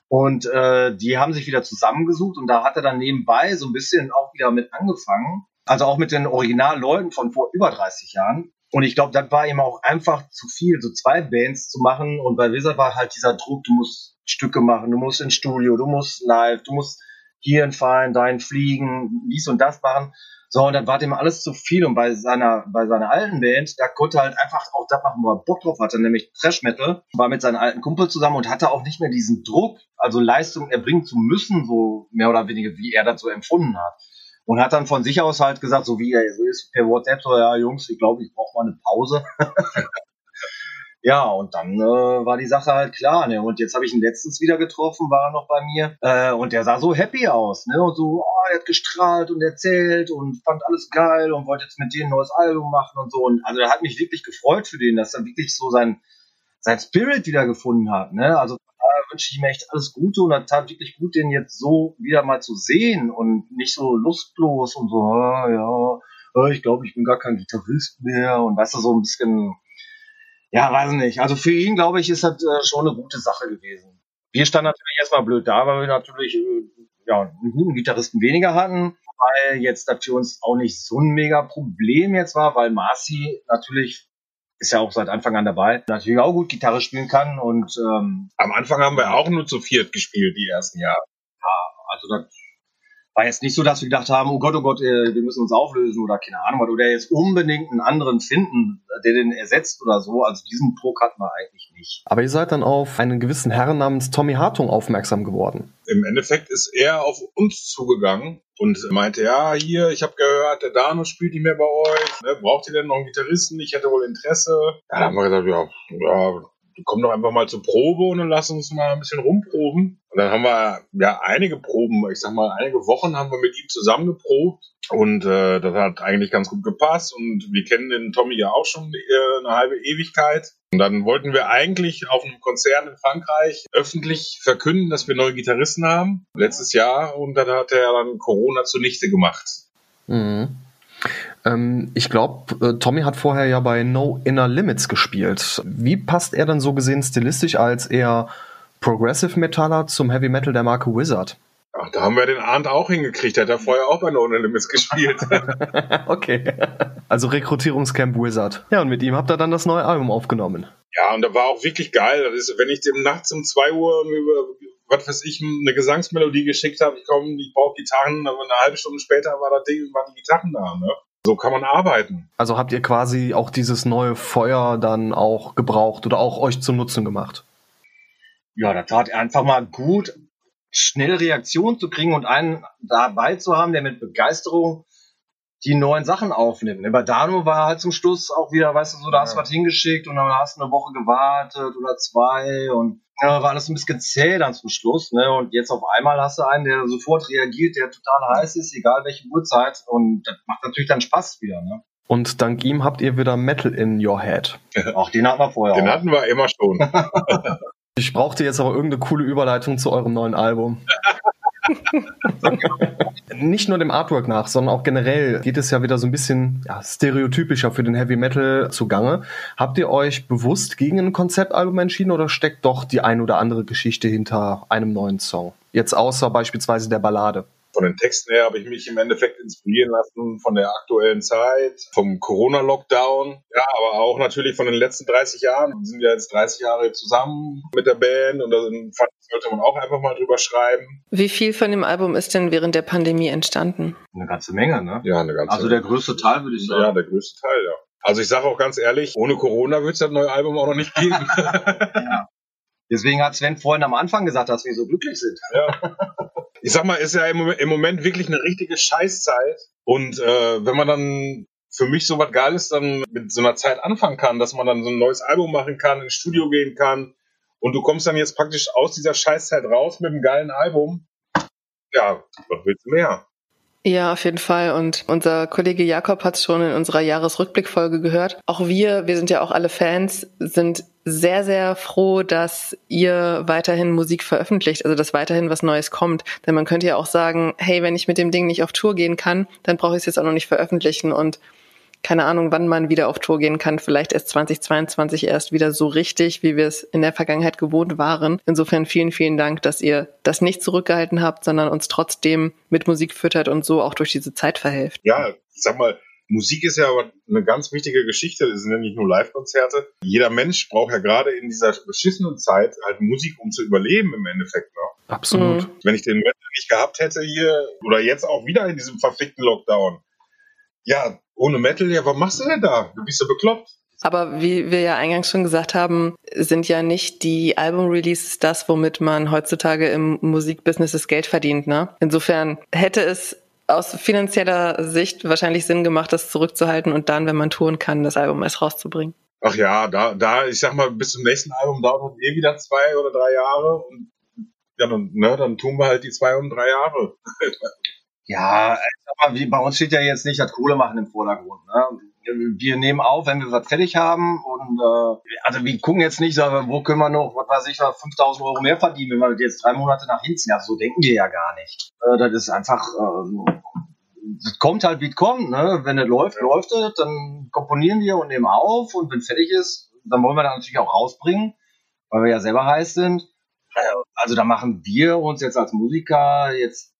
Und äh, die haben sich wieder zusammengesucht und da hat er dann nebenbei so ein bisschen auch wieder mit angefangen. Also auch mit den Originalleuten von vor über 30 Jahren. Und ich glaube, das war ihm auch einfach zu viel, so zwei Bands zu machen. Und bei Wizard war halt dieser Druck, du musst Stücke machen, du musst ins Studio, du musst live, du musst hier entfallen, dahin fliegen, dies und das machen. So, und dann war dem alles zu viel. Und bei seiner, bei seiner alten Band, da konnte halt einfach auch das machen, wo er Bock drauf hatte, nämlich Thrash Metal, war mit seinen alten Kumpel zusammen und hatte auch nicht mehr diesen Druck, also Leistung erbringen zu müssen, so mehr oder weniger, wie er das so empfunden hat. Und hat dann von sich aus halt gesagt, so wie er so ist, per WhatsApp, so, ja, Jungs, ich glaube, ich brauche mal eine Pause. Ja, und dann äh, war die Sache halt klar. Ne? Und jetzt habe ich ihn letztens wieder getroffen, war er noch bei mir. Äh, und der sah so happy aus. Ne? Und so, oh, er hat gestrahlt und erzählt und fand alles geil und wollte jetzt mit denen ein neues Album machen und so. Und also er hat mich wirklich gefreut für den, dass er wirklich so sein, sein Spirit wieder gefunden hat. Ne? Also wünsche ich ihm echt alles Gute und er tat wirklich gut, den jetzt so wieder mal zu sehen und nicht so lustlos und so, ah, ja, ich glaube, ich bin gar kein Gitarrist mehr und weißt du, so ein bisschen ja, weiß nicht. Also für ihn, glaube ich, ist das äh, schon eine gute Sache gewesen. Wir standen natürlich erstmal blöd da, weil wir natürlich äh, ja, einen guten Gitarristen weniger hatten, weil jetzt das für uns auch nicht so ein mega Problem jetzt war, weil Marci natürlich ist ja auch seit Anfang an dabei, natürlich auch gut Gitarre spielen kann und ähm, am Anfang haben wir auch nur zu viert gespielt die ersten Jahre. Ja, also das war jetzt nicht so, dass wir gedacht haben, oh Gott, oh Gott, äh, wir müssen uns auflösen oder keine Ahnung, oder jetzt unbedingt einen anderen finden, der den ersetzt oder so. Also diesen Druck hatten wir eigentlich nicht. Aber ihr seid dann auf einen gewissen Herrn namens Tommy Hartung aufmerksam geworden. Im Endeffekt ist er auf uns zugegangen und meinte, ja, hier, ich habe gehört, der Dano spielt nicht mehr bei euch. Ne, braucht ihr denn noch einen Gitarristen? Ich hätte wohl Interesse. Ja, dann haben wir gesagt, ja, ja komm doch einfach mal zur Probe und dann lass uns mal ein bisschen rumproben. Und dann haben wir ja einige Proben, ich sag mal, einige Wochen haben wir mit ihm zusammen geprobt und äh, das hat eigentlich ganz gut gepasst und wir kennen den Tommy ja auch schon äh, eine halbe Ewigkeit. Und dann wollten wir eigentlich auf einem Konzert in Frankreich öffentlich verkünden, dass wir neue Gitarristen haben, letztes Jahr, und dann hat er dann Corona zunichte gemacht. Mhm. Ähm, ich glaube, äh, Tommy hat vorher ja bei No Inner Limits gespielt. Wie passt er dann so gesehen stilistisch als eher Progressive Metaller zum Heavy Metal der Marke Wizard? Ach, da haben wir den Arndt auch hingekriegt. Der hat ja vorher auch bei No Inner Limits gespielt. okay. Also Rekrutierungscamp Wizard. Ja, und mit ihm habt ihr dann das neue Album aufgenommen. Ja, und da war auch wirklich geil. Das ist, wenn ich dem nachts um zwei Uhr über, was weiß ich, eine Gesangsmelodie geschickt habe, ich komme, ich brauche Gitarren, aber eine halbe Stunde später war das Ding, waren die Gitarren da, ne? So kann man arbeiten. Also habt ihr quasi auch dieses neue Feuer dann auch gebraucht oder auch euch zum Nutzen gemacht? Ja, das tat einfach mal gut, schnell Reaktion zu kriegen und einen dabei zu haben, der mit Begeisterung die neuen Sachen aufnimmt. Ne, bei Dano war halt zum Schluss auch wieder, weißt du, so, da hast du was hingeschickt und dann hast du eine Woche gewartet oder zwei und ja, war alles ein bisschen zäh dann zum Schluss. Ne? Und jetzt auf einmal hast du einen, der sofort reagiert, der total heiß ist, egal welche Uhrzeit. Und das macht natürlich dann Spaß wieder. Ne? Und dank ihm habt ihr wieder Metal in your head. Auch den hatten wir vorher. Den auch. hatten wir immer schon. ich brauchte jetzt aber irgendeine coole Überleitung zu eurem neuen Album. Nicht nur dem Artwork nach, sondern auch generell geht es ja wieder so ein bisschen ja, stereotypischer für den Heavy Metal zugange. Habt ihr euch bewusst gegen ein Konzeptalbum entschieden oder steckt doch die ein oder andere Geschichte hinter einem neuen Song? Jetzt außer beispielsweise der Ballade von den Texten her habe ich mich im Endeffekt inspirieren lassen von der aktuellen Zeit, vom Corona-Lockdown, ja, aber auch natürlich von den letzten 30 Jahren. Wir sind ja jetzt 30 Jahre zusammen mit der Band und da sollte man auch einfach mal drüber schreiben. Wie viel von dem Album ist denn während der Pandemie entstanden? Eine ganze Menge, ne? Ja, eine ganze Also der größte Teil, würde ich sagen. Ja, der größte Teil, ja. Also ich sage auch ganz ehrlich, ohne Corona wird es das neue Album auch noch nicht geben. ja. Deswegen hat Sven vorhin am Anfang gesagt, dass wir so glücklich sind. Ja. Ich sag mal, ist ja im Moment wirklich eine richtige Scheißzeit. Und äh, wenn man dann für mich so was Geiles dann mit so einer Zeit anfangen kann, dass man dann so ein neues Album machen kann, ins Studio gehen kann und du kommst dann jetzt praktisch aus dieser Scheißzeit raus mit einem geilen Album. Ja, was willst du mehr? Ja, auf jeden Fall. Und unser Kollege Jakob hat es schon in unserer Jahresrückblickfolge gehört. Auch wir, wir sind ja auch alle Fans, sind sehr, sehr froh, dass ihr weiterhin Musik veröffentlicht, also dass weiterhin was Neues kommt. Denn man könnte ja auch sagen, hey, wenn ich mit dem Ding nicht auf Tour gehen kann, dann brauche ich es jetzt auch noch nicht veröffentlichen. Und keine Ahnung, wann man wieder auf Tour gehen kann. Vielleicht erst 2022 erst wieder so richtig, wie wir es in der Vergangenheit gewohnt waren. Insofern vielen, vielen Dank, dass ihr das nicht zurückgehalten habt, sondern uns trotzdem mit Musik füttert und so auch durch diese Zeit verhelft. Ja, ich sag mal, Musik ist ja aber eine ganz wichtige Geschichte. Es sind ja nicht nur Live-Konzerte. Jeder Mensch braucht ja gerade in dieser beschissenen Zeit halt Musik, um zu überleben im Endeffekt. Ne? Absolut. Mhm. Wenn ich den Metal nicht gehabt hätte hier oder jetzt auch wieder in diesem verfickten Lockdown. Ja, ohne Metal, ja, was machst du denn da? Du bist ja bekloppt. Aber wie wir ja eingangs schon gesagt haben, sind ja nicht die Album-Releases das, womit man heutzutage im Musikbusiness das Geld verdient. Ne? Insofern hätte es aus finanzieller Sicht wahrscheinlich Sinn gemacht, das zurückzuhalten und dann, wenn man touren kann, das Album erst rauszubringen. Ach ja, da, da, ich sag mal, bis zum nächsten Album dauert eh wieder zwei oder drei Jahre und ja, dann, ne, dann tun wir halt die zwei und drei Jahre. Ja, wie, bei uns steht ja jetzt nicht das Kohle machen im Vordergrund. Ne? Wir nehmen auf, wenn wir was fertig haben und äh, also wir gucken jetzt nicht, wo können wir noch, was weiß ich, 5000 Euro mehr verdienen, wenn wir das jetzt drei Monate nach hinten ziehen. Also so denken wir ja gar nicht. Äh, das ist einfach, ähm, das kommt halt wie es kommt. Ne? Wenn es läuft, läuft es, dann komponieren wir und nehmen auf und wenn fertig ist, dann wollen wir das natürlich auch rausbringen, weil wir ja selber heiß sind. Äh, Also da machen wir uns jetzt als Musiker jetzt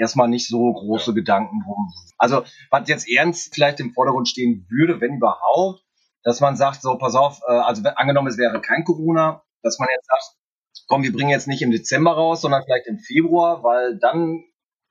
erstmal nicht so große Gedanken drum. Also, was jetzt ernst vielleicht im Vordergrund stehen würde, wenn überhaupt, dass man sagt, so, pass auf, äh, also angenommen, es wäre kein Corona, dass man jetzt sagt, komm, wir bringen jetzt nicht im Dezember raus, sondern vielleicht im Februar, weil dann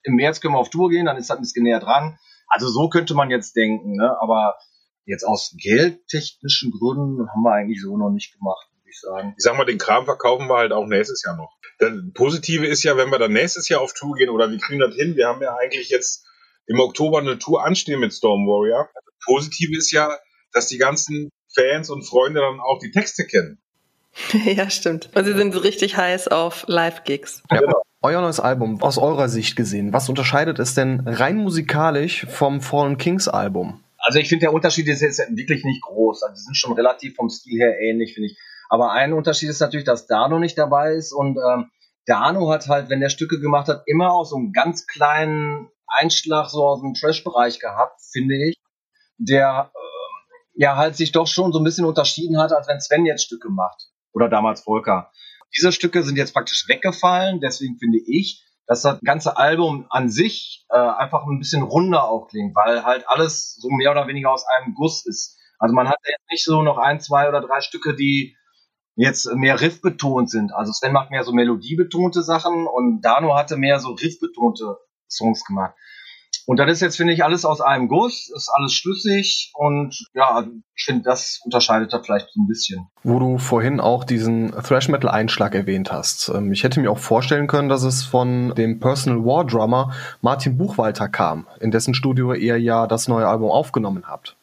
im März können wir auf Tour gehen, dann ist das ein bisschen näher dran. Also so könnte man jetzt denken, ne? aber jetzt aus geldtechnischen Gründen haben wir eigentlich so noch nicht gemacht, ich sagen. Ich sag mal, den Kram verkaufen wir halt auch nächstes Jahr noch. Das Positive ist ja, wenn wir dann nächstes Jahr auf Tour gehen oder wir kriegen das hin, wir haben ja eigentlich jetzt im Oktober eine Tour anstehen mit Storm Warrior. Das Positive ist ja, dass die ganzen Fans und Freunde dann auch die Texte kennen. ja, stimmt. Und sie sind so richtig heiß auf Live-Gigs. Ja. Euer neues Album, aus eurer Sicht gesehen, was unterscheidet es denn rein musikalisch vom Fallen Kings Album? Also ich finde, der Unterschied ist jetzt wirklich nicht groß. Also die sind schon relativ vom Stil her ähnlich, finde ich. Aber ein Unterschied ist natürlich, dass Dano nicht dabei ist und ähm, Dano hat halt, wenn der Stücke gemacht hat, immer auch so einen ganz kleinen Einschlag so aus dem Trash-Bereich gehabt, finde ich, der äh, ja halt sich doch schon so ein bisschen unterschieden hat, als wenn Sven jetzt Stücke macht. Oder damals Volker. Diese Stücke sind jetzt praktisch weggefallen, deswegen finde ich, dass das ganze Album an sich äh, einfach ein bisschen runder auch klingt, weil halt alles so mehr oder weniger aus einem Guss ist. Also man hat jetzt nicht so noch ein, zwei oder drei Stücke, die jetzt mehr Riff betont sind. Also Sven macht mehr so melodiebetonte Sachen und Dano hatte mehr so riffbetonte Songs gemacht. Und das ist jetzt, finde ich, alles aus einem Guss, ist alles schlüssig und ja, ich finde, das unterscheidet da vielleicht so ein bisschen. Wo du vorhin auch diesen Thrash-Metal-Einschlag erwähnt hast. Ähm, Ich hätte mir auch vorstellen können, dass es von dem Personal War Drummer Martin Buchwalter kam, in dessen Studio ihr ja das neue Album aufgenommen habt.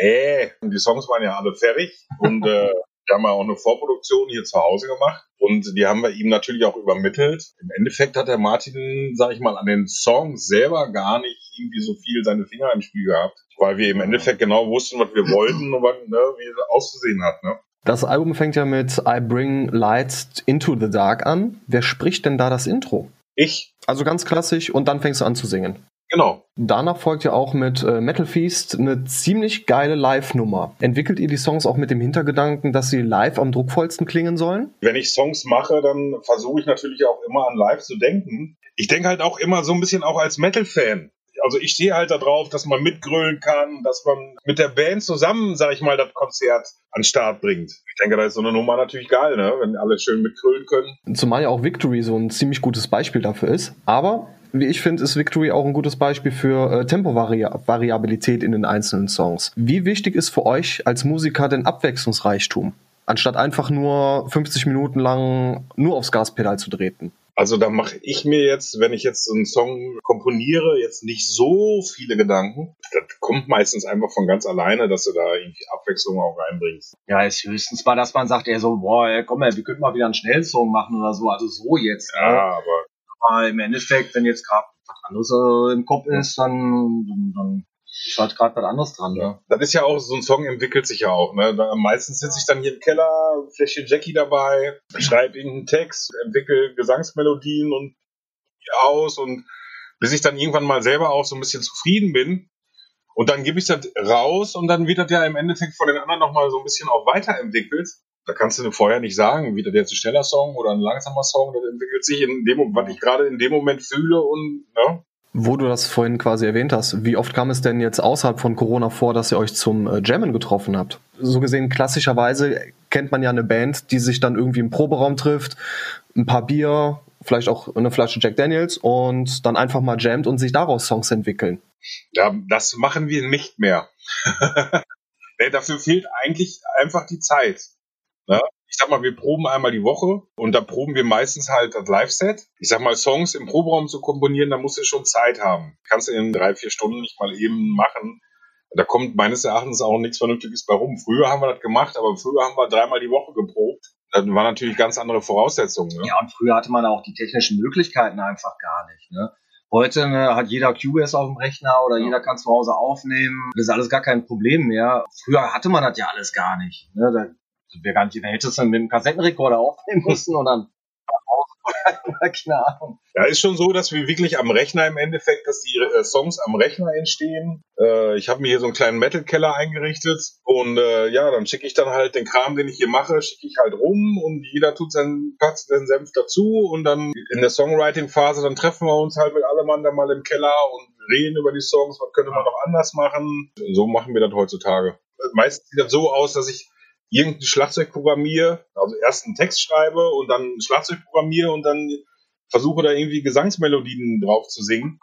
Nee, die Songs waren ja alle fertig und äh, wir haben ja auch eine Vorproduktion hier zu Hause gemacht und die haben wir ihm natürlich auch übermittelt. Im Endeffekt hat der Martin, sag ich mal, an den Songs selber gar nicht irgendwie so viel seine Finger im Spiel gehabt, weil wir im Endeffekt genau wussten, was wir wollten und was, ne, wie es auszusehen hat. Ne? Das Album fängt ja mit I Bring Light into the Dark an. Wer spricht denn da das Intro? Ich, Also ganz klassisch und dann fängst du an zu singen. Genau. Danach folgt ja auch mit äh, Metal Feast eine ziemlich geile Live-Nummer. Entwickelt ihr die Songs auch mit dem Hintergedanken, dass sie live am druckvollsten klingen sollen? Wenn ich Songs mache, dann versuche ich natürlich auch immer an Live zu denken. Ich denke halt auch immer so ein bisschen auch als Metal-Fan. Also ich stehe halt darauf, dass man mitgrölen kann, dass man mit der Band zusammen, sag ich mal, das Konzert an den Start bringt. Ich denke, da ist so eine Nummer natürlich geil, ne? wenn alle schön mitgrölen können. Zumal ja auch Victory so ein ziemlich gutes Beispiel dafür ist. Aber wie ich finde, ist Victory auch ein gutes Beispiel für äh, Tempovariabilität in den einzelnen Songs. Wie wichtig ist für euch als Musiker denn Abwechslungsreichtum? Anstatt einfach nur 50 Minuten lang nur aufs Gaspedal zu treten. Also da mache ich mir jetzt, wenn ich jetzt so einen Song komponiere, jetzt nicht so viele Gedanken. Das kommt meistens einfach von ganz alleine, dass du da irgendwie Abwechslung auch reinbringst. Ja, ist höchstens mal, dass man sagt, ey, so, boah, ey, komm mal, wir könnten mal wieder einen Schnellsong machen oder so, also so jetzt. ne? Ja, aber Aber im Endeffekt, wenn jetzt gerade was anderes äh, im Kopf ist, dann, dann, dann ist halt gerade was anderes dran. Ne? das ist ja auch, so ein Song entwickelt sich ja auch. Ne? Meistens sitze ich dann hier im Keller, Fläschchen Jackie dabei, schreibe irgendeinen Text, entwickle Gesangsmelodien und aus und bis ich dann irgendwann mal selber auch so ein bisschen zufrieden bin. Und dann gebe ich das raus und dann wird das ja im Endeffekt von den anderen nochmal so ein bisschen auch weiterentwickelt. Da kannst du vorher nicht sagen, wie das jetzt ein schneller Song oder ein langsamer Song, das entwickelt sich in dem, was ich gerade in dem Moment fühle und ne? Wo du das vorhin quasi erwähnt hast, wie oft kam es denn jetzt außerhalb von Corona vor, dass ihr euch zum äh, Jammen getroffen habt? So gesehen, klassischerweise kennt man ja eine Band, die sich dann irgendwie im Proberaum trifft, ein paar Bier, vielleicht auch eine Flasche Jack Daniels und dann einfach mal jammt und sich daraus Songs entwickeln. Ja, das machen wir nicht mehr. nee, dafür fehlt eigentlich einfach die Zeit. Ne? Ich sag mal, wir proben einmal die Woche und da proben wir meistens halt das Live-Set. Ich sag mal, Songs im Proberaum zu komponieren, da musst du schon Zeit haben. Kannst du in drei, vier Stunden nicht mal eben machen. Da kommt meines Erachtens auch nichts Vernünftiges bei rum. Früher haben wir das gemacht, aber früher haben wir dreimal die Woche geprobt. Das waren natürlich ganz andere Voraussetzungen. Ne? Ja, und früher hatte man auch die technischen Möglichkeiten einfach gar nicht. Ne? Heute ne, hat jeder QBS auf dem Rechner oder ja. jeder kann zu Hause aufnehmen. Das ist alles gar kein Problem mehr. Früher hatte man das ja alles gar nicht. Ne? Da, wäre gar nicht, da hättest du mit einem Kassettenrekorder aufnehmen müssen und dann. Ja, ist schon so, dass wir wirklich am Rechner im Endeffekt, dass die äh, Songs am Rechner entstehen. Äh, ich habe mir hier so einen kleinen Metal-Keller eingerichtet und äh, ja, dann schicke ich dann halt den Kram, den ich hier mache, schicke ich halt rum und jeder tut seinen Platz, seinen Senf dazu und dann in der Songwriting-Phase, dann treffen wir uns halt mit allem anderen mal im Keller und reden über die Songs, was könnte man noch anders machen. So machen wir das heutzutage. Meistens sieht das so aus, dass ich irgendein Schlagzeug programmiere, also erst einen Text schreibe und dann ein Schlagzeug programmiere und dann versuche da irgendwie Gesangsmelodien drauf zu singen.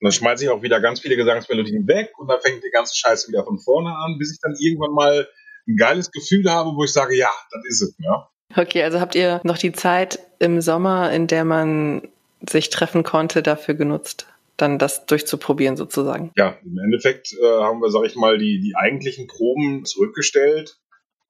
Und dann schmeiße ich auch wieder ganz viele Gesangsmelodien weg und dann fängt die ganze Scheiße wieder von vorne an, bis ich dann irgendwann mal ein geiles Gefühl habe, wo ich sage, ja, das ist es, ja. Okay, also habt ihr noch die Zeit im Sommer, in der man sich treffen konnte, dafür genutzt, dann das durchzuprobieren sozusagen? Ja, im Endeffekt äh, haben wir, sag ich mal, die, die eigentlichen Proben zurückgestellt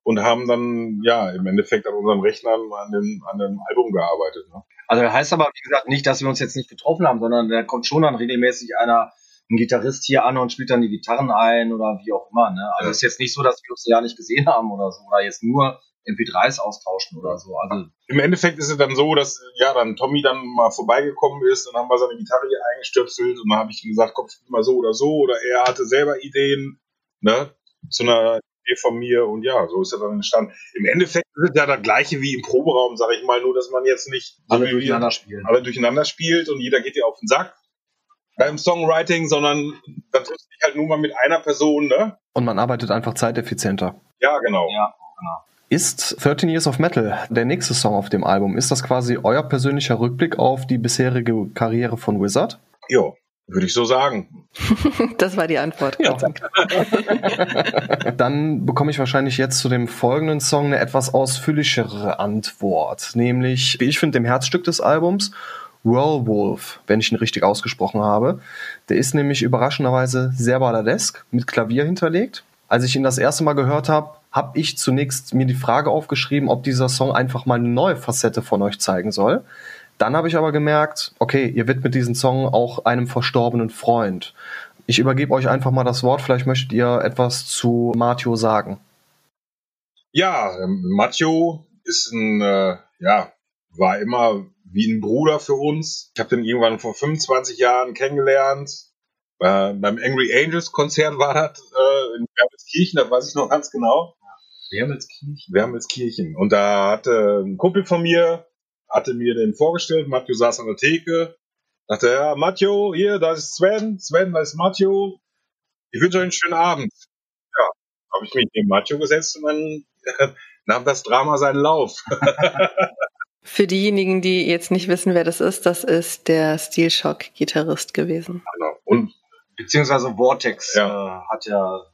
und haben dann ja im Endeffekt an unseren Rechnern an dem, an dem Album gearbeitet. Ne? Also das heißt aber, wie gesagt, nicht, dass wir uns jetzt nicht getroffen haben, sondern da kommt schon dann regelmäßig einer, ein Gitarrist hier an und spielt dann die Gitarren ein oder wie auch immer. Ne? Also es ja. ist jetzt nicht so, dass wir uns ja nicht gesehen haben oder so oder jetzt nur MP3s austauschen oder so. Also Im Endeffekt ist es dann so, dass ja dann Tommy dann mal vorbeigekommen ist und haben wir seine Gitarre hier eingestöpselt und dann habe ich ihm gesagt, komm, spiel mal so oder so oder er hatte selber Ideen, ne, zu einer Idee von mir und ja, so ist er dann entstanden. Im Endeffekt ist es ja das gleiche wie im Proberaum, sage ich mal, nur dass man jetzt nicht alle durcheinander spielen. Alle durcheinander spielt und jeder geht dir auf den Sack beim Songwriting, sondern dann du dich halt nur mal mit einer Person, ne? Und man arbeitet einfach zeiteffizienter. Ja, genau. Ja, genau. Ist 13 Years of Metal der nächste Song auf dem Album? Ist das quasi euer persönlicher Rückblick auf die bisherige Karriere von Wizard? Ja, würde ich so sagen. Das war die Antwort. Ja. Dann bekomme ich wahrscheinlich jetzt zu dem folgenden Song eine etwas ausführlichere Antwort, nämlich, wie ich finde, dem Herzstück des Albums, Whirlwolf, wenn ich ihn richtig ausgesprochen habe. Der ist nämlich überraschenderweise sehr balladesk, mit Klavier hinterlegt. Als ich ihn das erste Mal gehört habe, habe ich zunächst mir die Frage aufgeschrieben, ob dieser Song einfach mal eine neue Facette von euch zeigen soll. Dann habe ich aber gemerkt, okay, ihr widmet diesen Song auch einem verstorbenen Freund. Ich übergebe euch einfach mal das Wort. Vielleicht möchtet ihr etwas zu Matteo sagen. Ja, ähm, Matteo ist ein, äh, ja, war immer wie ein Bruder für uns. Ich habe den irgendwann vor 25 Jahren kennengelernt. Äh, beim Angry Angels Konzert war das äh, in Wermelskirchen, das weiß ich noch ganz genau. Wermelskirchen. Wermelskirchen. Und da hatte ein Kumpel von mir, hatte mir den vorgestellt. Matteo saß an der Theke. Dachte, ja, Matteo, hier, da ist Sven. Sven, da ist Matteo. Ich wünsche euch einen schönen Abend. Ja, habe ich mich neben Matteo gesetzt und dann nahm das Drama seinen Lauf. Für diejenigen, die jetzt nicht wissen, wer das ist, das ist der Steel Shock Gitarrist gewesen. Genau. Und beziehungsweise Vortex ja. äh, hat ja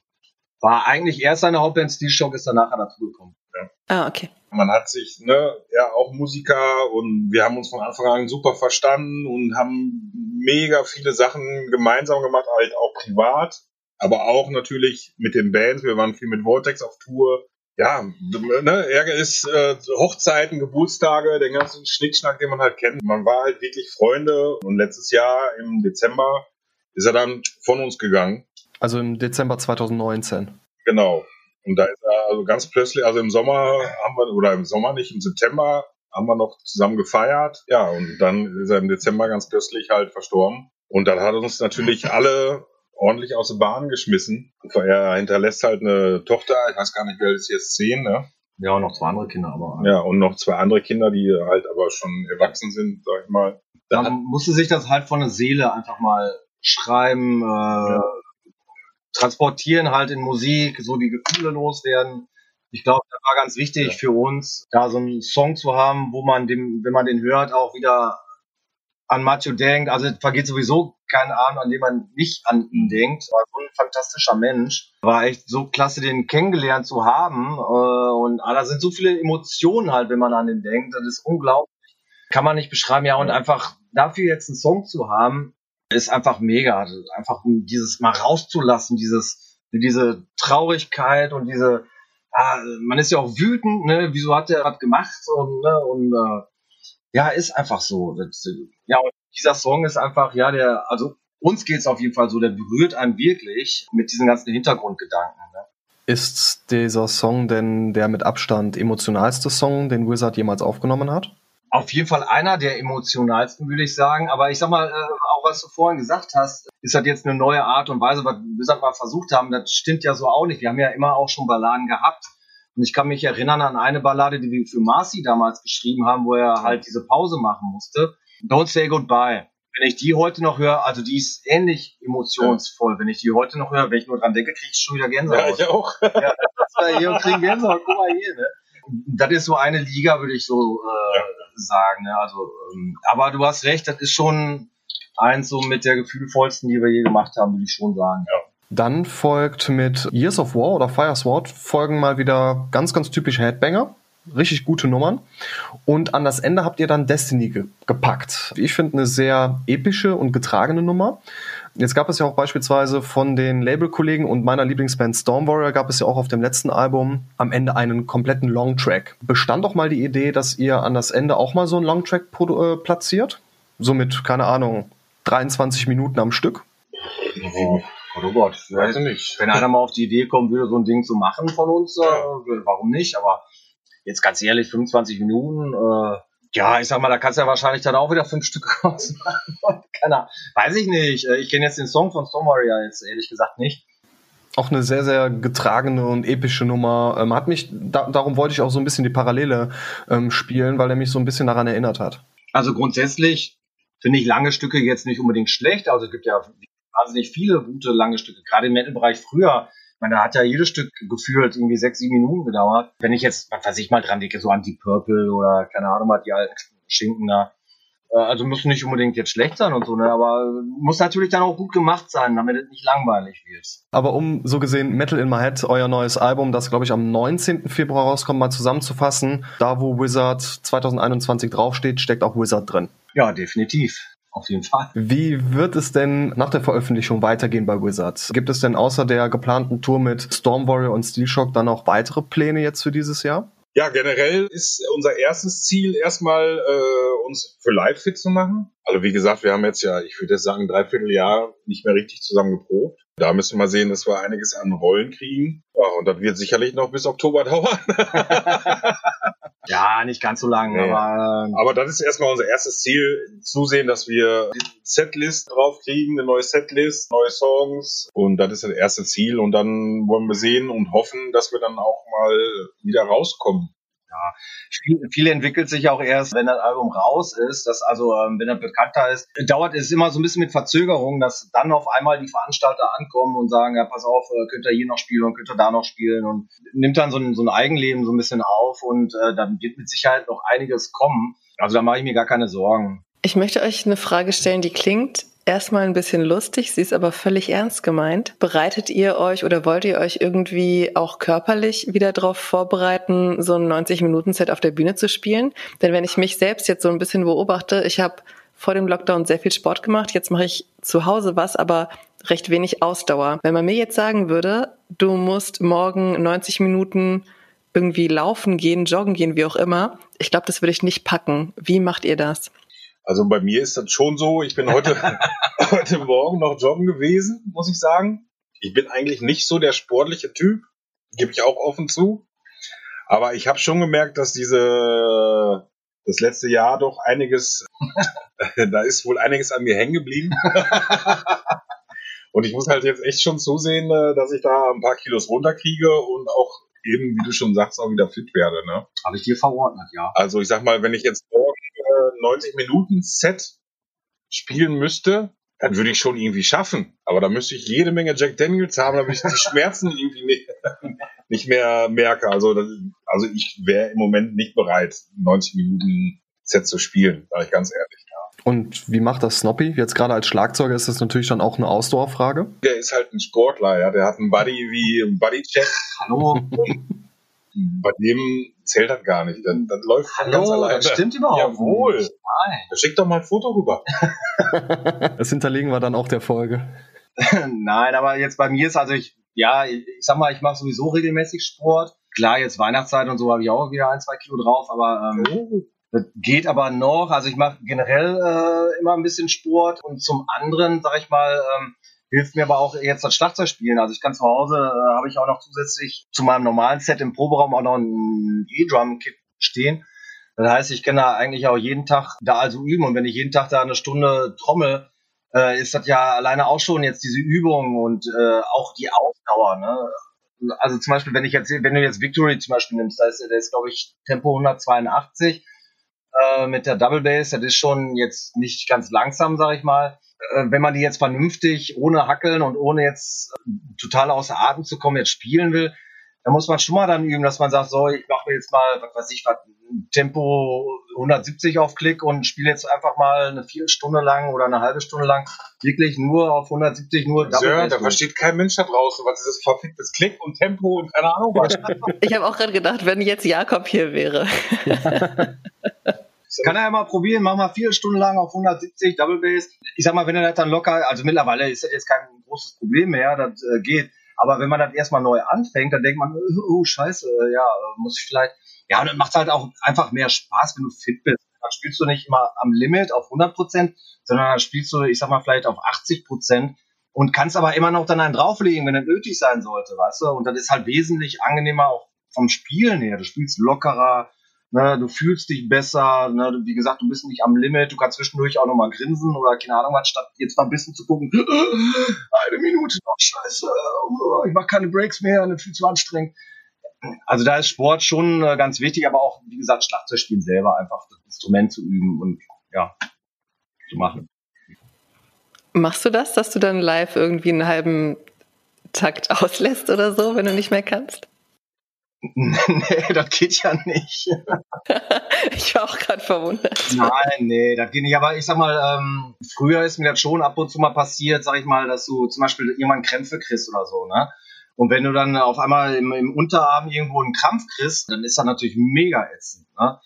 war eigentlich erst seine Hauptband Steel Shock, ist dann nachher dazugekommen. Ja. Ah, okay. Man hat sich, ne, ja, auch Musiker und wir haben uns von Anfang an super verstanden und haben mega viele Sachen gemeinsam gemacht, halt auch privat, aber auch natürlich mit den Bands. Wir waren viel mit Vortex auf Tour. Ja, ne, Ärger ist äh, Hochzeiten, Geburtstage, den ganzen Schnickschnack, den man halt kennt. Man war halt wirklich Freunde und letztes Jahr im Dezember ist er dann von uns gegangen. Also im Dezember 2019. Genau. Und da ist er also ganz plötzlich, also im Sommer haben wir, oder im Sommer nicht, im September haben wir noch zusammen gefeiert. Ja, und dann ist er im Dezember ganz plötzlich halt verstorben. Und dann hat uns natürlich alle ordentlich aus der Bahn geschmissen. Er hinterlässt halt eine Tochter, ich weiß gar nicht, wer ist jetzt zehn, ne? Ja, und noch zwei andere Kinder, aber. Ja, und noch zwei andere Kinder, die halt aber schon erwachsen sind, sag ich mal. Dann, dann musste sich das halt von der Seele einfach mal schreiben, äh, ja. Transportieren halt in Musik, so die Gefühle loswerden. Ich glaube, das war ganz wichtig ja. für uns, da so einen Song zu haben, wo man dem, wenn man den hört, auch wieder an Macho denkt. Also es vergeht sowieso kein Abend, an dem man nicht an ihn denkt. War so ein fantastischer Mensch. War echt so klasse, den kennengelernt zu haben. Äh, und ah, da sind so viele Emotionen halt, wenn man an ihn denkt. Das ist unglaublich. Kann man nicht beschreiben. Ja, und einfach dafür jetzt einen Song zu haben, ist einfach mega. Also einfach um dieses mal rauszulassen, dieses, diese Traurigkeit und diese, ah, man ist ja auch wütend, ne? Wieso hat er was gemacht? Und, ne? und äh, ja, ist einfach so. Das, ja, und dieser Song ist einfach, ja, der, also uns geht's auf jeden Fall so, der berührt einen wirklich mit diesen ganzen Hintergrundgedanken. Ne? Ist dieser Song denn der mit Abstand emotionalste Song, den Wizard jemals aufgenommen hat? Auf jeden Fall einer der emotionalsten, würde ich sagen. Aber ich sag mal, äh, auch was du vorhin gesagt hast, ist das jetzt eine neue Art und Weise, was Wizard mal versucht haben, das stimmt ja so auch nicht. Wir haben ja immer auch schon Balladen gehabt. Und ich kann mich erinnern an eine Ballade, die wir für Marcy damals geschrieben haben, wo er halt diese Pause machen musste. Don't Say Goodbye. Wenn ich die heute noch höre, also die ist ähnlich emotionsvoll. Wenn ich die heute noch höre, wenn ich nur dran denke, kriege ich schon wieder Gänsehaut. Ja, ich auch. ja, das war hier und kriegen Gänsehaut. Guck mal hier, ne? Das ist so eine Liga, würde ich so äh, ja. sagen. Ne? Also, ähm, aber du hast recht, das ist schon eins so mit der gefühlvollsten, die wir je gemacht haben, würde ich schon sagen. Ja. Dann folgt mit Years of War oder Fire Sword folgen mal wieder ganz, ganz typische Headbanger. Richtig gute Nummern. Und an das Ende habt ihr dann Destiny ge gepackt. Ich finde eine sehr epische und getragene Nummer. Jetzt gab es ja auch beispielsweise von den Labelkollegen und meiner Lieblingsband Storm Warrior gab es ja auch auf dem letzten Album am Ende einen kompletten Longtrack. Bestand doch mal die Idee, dass ihr an das Ende auch mal so einen Longtrack äh, platziert? Somit, keine Ahnung, 23 Minuten am Stück? Oh. Oh Gott, weiß nicht. Wenn einer mal auf die Idee kommen würde, so ein Ding zu machen von uns, äh, warum nicht? Aber jetzt ganz ehrlich, 25 Minuten, äh, ja, ich sag mal, da kannst du ja wahrscheinlich dann auch wieder fünf Stück rausmachen. Keiner, weiß ich nicht. Äh, ich kenne jetzt den Song von Storm Warrior jetzt ehrlich gesagt nicht. Auch eine sehr, sehr getragene und epische Nummer. Ähm, hat mich, da, darum wollte ich auch so ein bisschen die Parallele ähm, spielen, weil er mich so ein bisschen daran erinnert hat. Also grundsätzlich finde ich lange Stücke jetzt nicht unbedingt schlecht. Also es gibt ja wahnsinnig viele gute lange Stücke, gerade im Metal-Bereich früher. Ich meine, da hat ja jedes Stück gefühlt irgendwie sechs, sieben Minuten gedauert. Wenn ich jetzt, was weiß ich mal dran denke, so an Deep Purple oder keine Ahnung, mal die alten Schinken da. Äh, also muss nicht unbedingt jetzt schlecht sein und so, ne? aber muss natürlich dann auch gut gemacht sein, damit es nicht langweilig wird. Aber um so gesehen Metal in My Head, euer neues Album, das glaube ich am 19. Februar rauskommt, mal zusammenzufassen, da wo Wizard 2021 draufsteht, steckt auch Wizard drin. Ja, definitiv auf jeden Fall. Wie wird es denn nach der Veröffentlichung weitergehen bei Wizards? Gibt es denn außer der geplanten Tour mit Storm Warrior und Steel Shock dann auch weitere Pläne jetzt für dieses Jahr? Ja, generell ist unser erstes Ziel erstmal, äh, uns für live fit zu machen. Also wie gesagt, wir haben jetzt ja, ich würde sagen, dreiviertel Jahr nicht mehr richtig zusammen geprobt. Da müssen wir sehen, dass wir einiges an Rollen kriegen. Ja, und das wird sicherlich noch bis Oktober dauern. ja, nicht ganz so lange, nee. aber. Ähm, aber das ist erstmal unser erstes Ziel, zusehen, dass wir die Setlist drauf kriegen, eine neue Setlist, neue Songs. Und das ist das erste Ziel. Und dann wollen wir sehen und hoffen, dass wir dann auch mal wieder rauskommen ja, viel, viel entwickelt sich auch erst, wenn das Album raus ist. Das also, ähm, wenn er bekannter ist, dauert es immer so ein bisschen mit Verzögerung, dass dann auf einmal die Veranstalter ankommen und sagen, ja, pass auf, äh, könnt ihr hier noch spielen und könnt ihr da noch spielen und nimmt dann so ein, so ein Eigenleben so ein bisschen auf und äh, dann wird mit Sicherheit noch einiges kommen. Also da mache ich mir gar keine Sorgen. Ich möchte euch eine Frage stellen, die klingt erstmal ein bisschen lustig, sie ist aber völlig ernst gemeint. Bereitet ihr euch oder wollt ihr euch irgendwie auch körperlich wieder darauf vorbereiten, so ein 90-Minuten-Set auf der Bühne zu spielen? Denn wenn ich mich selbst jetzt so ein bisschen beobachte, ich habe vor dem Lockdown sehr viel Sport gemacht, jetzt mache ich zu Hause was, aber recht wenig Ausdauer. Wenn man mir jetzt sagen würde, du musst morgen 90 Minuten irgendwie laufen gehen, joggen gehen, wie auch immer, ich glaube, das würde ich nicht packen. Wie macht ihr das? Also bei mir ist das schon so. Ich bin heute, heute Morgen noch joggen gewesen, muss ich sagen. Ich bin eigentlich nicht so der sportliche Typ, gebe ich auch offen zu. Aber ich habe schon gemerkt, dass diese das letzte Jahr doch einiges, da ist wohl einiges an mir hängen geblieben. und ich muss halt jetzt echt schon zusehen, äh, dass ich da ein paar Kilos runterkriege und auch eben, wie du schon sagst, auch wieder fit werde. Ne? Habe ich dir verordnet, ja. Also ich sag mal, wenn ich jetzt morgen 90 Minuten Set spielen müsste, Das würde ich schon irgendwie schaffen. Aber da müsste ich jede Menge Jack Daniels haben, damit ich die Schmerzen irgendwie nicht, nicht mehr merke. Also, das, also ich wäre im Moment nicht bereit, 90 Minuten Set zu spielen, sage ich ganz ehrlich. Und wie macht das Snoppy? Jetzt gerade als Schlagzeuger ist das natürlich dann auch eine Ausdauerfrage. Der ist halt ein Sportler, ja. Der hat einen Buddy wie ein Buddy-Check. Hallo. Bei dem zählt das gar nicht. Dann, dann läuft er ganz Hallo, alleine. das stimmt überhaupt Jawohl. Nein. Da schick doch mal ein Foto rüber. Das hinterlegen wir dann auch der Folge. Nein, aber jetzt bei mir ist also ich, ja, ich ich sag mal, ich mache sowieso regelmäßig Sport. Klar, jetzt Weihnachtszeit und so habe ich auch wieder ein, zwei Kilo drauf, aber ähm, Oh. Das geht aber noch. Also ich mache generell äh, immer ein bisschen Sport und zum anderen, sag ich mal, ähm, hilft mir aber auch jetzt das Schlagzeugspielen. Also ich kann zu Hause, äh, habe ich auch noch zusätzlich zu meinem normalen Set im Proberaum auch noch ein E-Drum-Kit stehen. Das heißt, ich kann da eigentlich auch jeden Tag da also üben und wenn ich jeden Tag da eine Stunde trommel, äh, ist das ja alleine auch schon jetzt diese Übung und äh, auch die Ausdauer. Ne? Also zum Beispiel, wenn ich jetzt, wenn du jetzt Victory zum Beispiel nimmst, da ist, der ist glaube ich Tempo 182 äh, mit der Double Bass, das ist schon jetzt nicht ganz langsam, sag ich mal. Äh, wenn man die jetzt vernünftig, ohne Hackeln und ohne jetzt äh, total außer Atem zu kommen, jetzt spielen will, da muss man schon mal dann üben, dass man sagt, so, ich mache mir jetzt mal, was weiß ich, was, Tempo 170 auf Klick und spiele jetzt einfach mal eine Viertelstunde lang oder eine halbe Stunde lang wirklich nur auf 170, nur Sir, Bass da versteht kein Mensch da draußen, was dieses verficktes Klick und Tempo und keine Ahnung was. Ich habe auch gerade gedacht, wenn jetzt Jakob hier wäre. Kann er ja mal probieren, mach mal vier Stunden lang auf 170 Double Bass. Ich sag mal, wenn er das dann locker, also mittlerweile ist das jetzt kein großes Problem mehr, das äh, geht. Aber wenn man das erstmal neu anfängt, dann denkt man, oh, oh scheiße, äh, ja, muss ich vielleicht. Ja, und dann macht halt auch einfach mehr Spaß, wenn du fit bist. Dann spielst du nicht immer am Limit auf 100 Prozent, sondern dann spielst du, ich sag mal, vielleicht auf 80 Prozent und kannst aber immer noch dann einen drauflegen, wenn es nötig sein sollte, weißt du? Und das ist halt wesentlich angenehmer auch vom Spielen her. Du spielst lockerer, ne? du fühlst dich besser, ne? Wie gesagt, du bist nicht am Limit, du kannst zwischendurch auch nochmal grinsen oder keine Ahnung was, statt jetzt mal ein bisschen zu gucken, eine Minute noch, scheiße, ich mache keine Breaks mehr, das ist viel zu anstrengend. Also da ist Sport schon äh, ganz wichtig, aber auch, wie gesagt, Schlagzeugspielen selber einfach das Instrument zu üben und ja, zu machen. Machst du das, dass du dann live irgendwie einen halben Takt auslässt oder so, wenn du nicht mehr kannst? nee, das geht ja nicht. Ich war auch gerade verwundert. Nein, nee, das geht nicht. Aber ich sag mal, ähm, früher ist mir das schon ab und zu mal passiert, sag ich mal, dass du zum Beispiel irgendwann Krämpfe kriegst oder so, ne? Und wenn du dann auf einmal im, im Unterarm irgendwo einen Krampf kriegst, dann ist das natürlich mega ätzend, ne?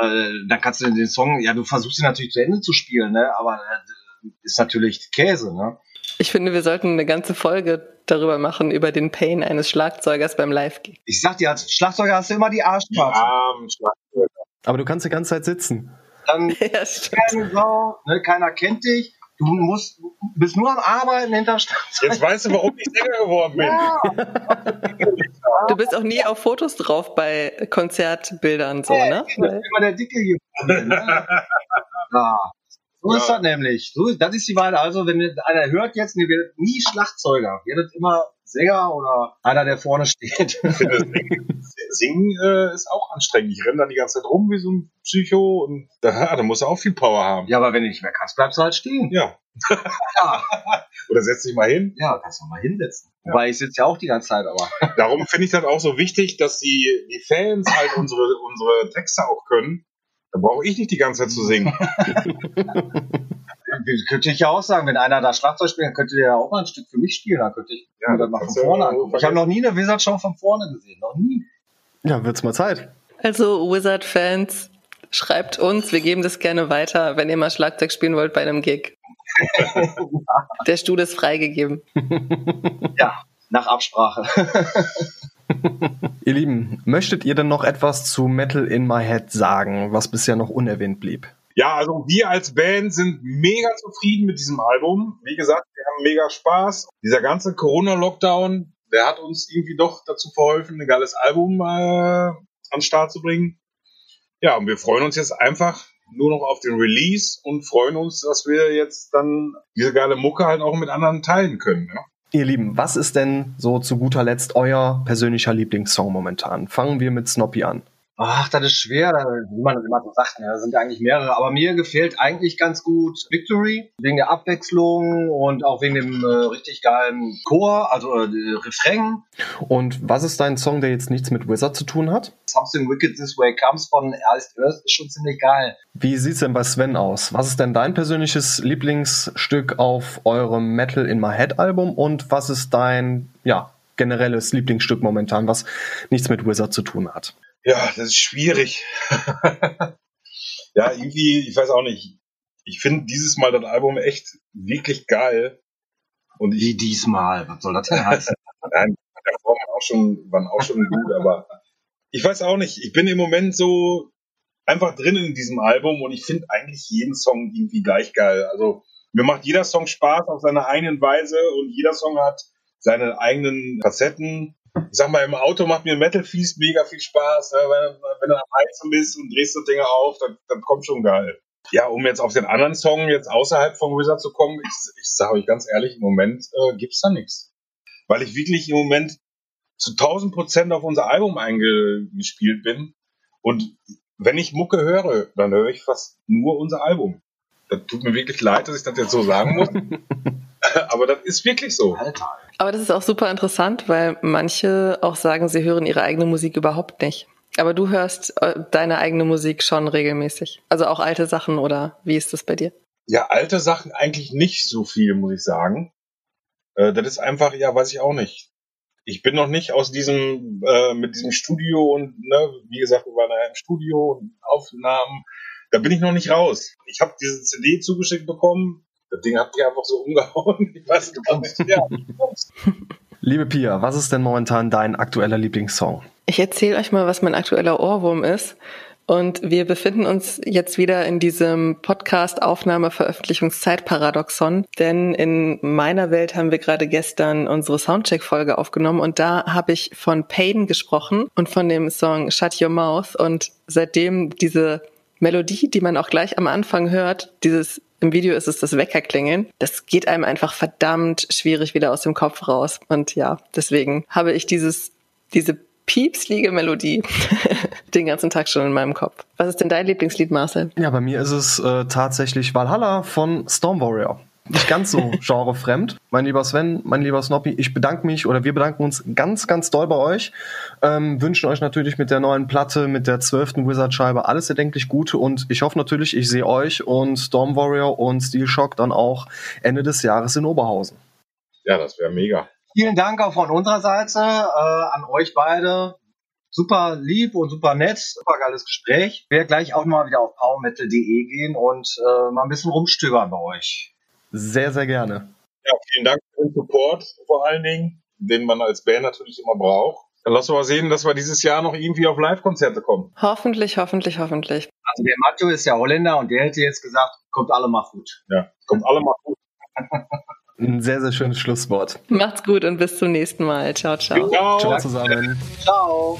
Äh, dann kannst du den Song, ja, du versuchst ihn natürlich zu Ende zu spielen, ne? Aber äh, ist natürlich Käse, ne? Ich finde, wir sollten eine ganze Folge darüber machen, über den Pain eines Schlagzeugers beim Live-Gig. Ich sag dir, als Schlagzeuger hast du immer die Arschkarte. Schlagzeug. Aber du kannst die ganze Zeit sitzen. Dann Ja, Sau, ne? keiner kennt dich. Du musst, bist nur am Arbeiten hinter Schlagzeug. Jetzt weißt du, warum ich Sänger geworden bin. Ja. Du bist auch nie auf Fotos drauf bei Konzertbildern so, ne? Ich bin immer der Dicke hier. Ne? ja. So ist Ja. das nämlich. So, das ist die Wahl. Also, wenn einer hört jetzt, ihr werdet nie Schlagzeuger. Ihr werdet immer Sänger oder einer, der vorne steht. Singen, Singen äh, ist auch anstrengend. Ich renne da die ganze Zeit rum wie so ein Psycho und da, da musst du auch viel Power haben. ja, aber wenn du nicht mehr kannst, bleibst du halt stehen. Ja. Ja, Oder setz dich mal hin. ja kannst du mal hinsetzen. Wobei ich sitze ja auch die ganze Zeit, aber. Darum finde ich das auch so wichtig, dass die, die Fans halt unsere, unsere Texte auch können. Da brauche ich nicht die ganze Zeit zu singen. Könnte ich ja auch sagen, wenn einer da Schlagzeug spielt, dann könnte der ja auch mal ein Stück für mich spielen. Dann könnte ich Ja, mir das mal von vorne ja angucken. Ich habe noch nie eine Wizard-Show von vorne gesehen. Noch nie. Ja, wird's mal Zeit. Also, Wizard-Fans, schreibt uns, wir geben das gerne weiter, wenn ihr mal Schlagzeug spielen wollt bei einem Gig. Der Stuhl ist freigegeben. Ja, nach Absprache. Ihr Lieben, möchtet ihr denn noch etwas zu Metal in My Head sagen, was bisher noch unerwähnt blieb? Ja, also wir als Band sind mega zufrieden mit diesem Album. Wie gesagt, wir haben mega Spaß. Dieser ganze Corona-Lockdown, der hat uns irgendwie doch dazu verholfen, ein geiles Album äh, an den Start zu bringen. Ja, und wir freuen uns jetzt einfach nur noch auf den Release und freuen uns, dass wir jetzt dann diese geile Mucke halt auch mit anderen teilen können. Ne? Ihr Lieben, was ist denn so zu guter Letzt euer persönlicher Lieblingssong momentan? Fangen wir mit Snoppy an. Ach, das ist schwer, wie man das immer so sagt. Ne? Da sind eigentlich mehrere. Aber mir gefällt eigentlich ganz gut Victory, wegen der Abwechslung und auch wegen dem äh, richtig geilen Chor, also äh, Refrain. Und was ist dein Song, der jetzt nichts mit Wizard zu tun hat? Something Wicked This Way Comes von Ernst Earth ist schon ziemlich geil. Wie sieht's denn bei Sven aus? Was ist denn dein persönliches Lieblingsstück auf eurem Metal in My Head Album und was ist dein, ja, generelles Lieblingsstück momentan, was nichts mit Wizard zu tun hat? Ja, das ist schwierig. ja, irgendwie, ich weiß auch nicht. Ich finde dieses Mal das Album echt wirklich geil. Und ich, Wie diesmal? Was soll das denn heißen? Nein, davor waren auch schon, waren auch schon gut, aber ich weiß auch nicht. Ich bin im Moment so einfach drin in diesem Album und ich finde eigentlich jeden Song irgendwie gleich geil. Also mir macht jeder Song Spaß auf seine eigenen Weise und jeder Song hat seine eigenen Facetten ich sag mal, im Auto macht mir Metal Feast mega viel Spaß. Ne? Wenn, wenn du am Heizen bist und drehst so Dinge auf, dann, dann kommt schon geil. Ja, um jetzt auf den anderen Song jetzt außerhalb von Wizard zu kommen, ich, ich sage euch ganz ehrlich, im Moment äh, gibt's da nichts. Weil ich wirklich im Moment zu 1000 Prozent auf unser Album eingespielt bin. Und wenn ich Mucke höre, dann höre ich fast nur unser Album. Das tut mir wirklich leid, dass ich das jetzt so sagen muss. Aber das ist wirklich so. Aber das ist auch super interessant, weil manche auch sagen, sie hören ihre eigene Musik überhaupt nicht. Aber du hörst äh, deine eigene Musik schon regelmäßig. Also auch alte Sachen oder wie ist das bei dir? Ja, alte Sachen eigentlich nicht so viel, muss ich sagen. Äh, das ist einfach, ja, weiß ich auch nicht. Ich bin noch nicht aus diesem, äh, mit diesem Studio und, ne, wie gesagt, wir waren ja im Studio und Aufnahmen. Da bin ich noch nicht raus. Ich habe diese CD zugeschickt bekommen, das Ding hat mich einfach so umgehauen. Ich weiß nicht, ja. Liebe Pia, was ist denn momentan dein aktueller Lieblingssong? Ich erzähle euch mal, was mein aktueller Ohrwurm ist. Und wir befinden uns jetzt wieder in diesem Podcast-Aufnahme-Veröffentlichungszeit-Paradoxon, denn in meiner Welt haben wir gerade gestern unsere Soundcheck-Folge aufgenommen und da habe ich von Pain gesprochen und von dem Song Shut Your Mouth und seitdem diese Melodie, die man auch gleich am Anfang hört, dieses im Video ist es das Weckerklingeln. Das geht einem einfach verdammt schwierig wieder aus dem Kopf raus. Und ja, deswegen habe ich dieses, diese piepslige Melodie den ganzen Tag schon in meinem Kopf. Was ist denn dein Lieblingslied, Marcel? Ja, bei mir ist es äh, tatsächlich Valhalla von Storm Warrior nicht ganz so genrefremd. Mein lieber Sven, mein lieber Snoppy, ich bedanke mich oder wir bedanken uns ganz, ganz doll bei euch. Ähm, wünschen euch natürlich mit der neuen Platte, mit der zwölften Wizard-Scheibe alles erdenklich Gute und ich hoffe natürlich, ich sehe euch und Storm Warrior und Steel Shock dann auch Ende des Jahres in Oberhausen. Ja, das wäre mega. Vielen Dank auch von unserer Seite äh, an euch beide super lieb und super nett, super geiles Gespräch. Ich werde gleich auch mal wieder auf powermetal.de gehen und äh, mal ein bisschen rumstöbern bei euch. Sehr, sehr gerne. Ja, vielen Dank für den Support vor allen Dingen, den man als Band natürlich immer braucht. Dann lassen wir mal sehen, dass wir dieses Jahr noch irgendwie auf Live-Konzerte kommen. Hoffentlich, hoffentlich, hoffentlich. Also der Matteo ist ja Holländer und der hätte jetzt gesagt, kommt alle mal gut. Ja, kommt alle mal gut. Ein sehr, sehr schönes Schlusswort. Macht's gut und bis zum nächsten Mal. Ciao, ciao. Ciao, ciao zusammen. Ciao.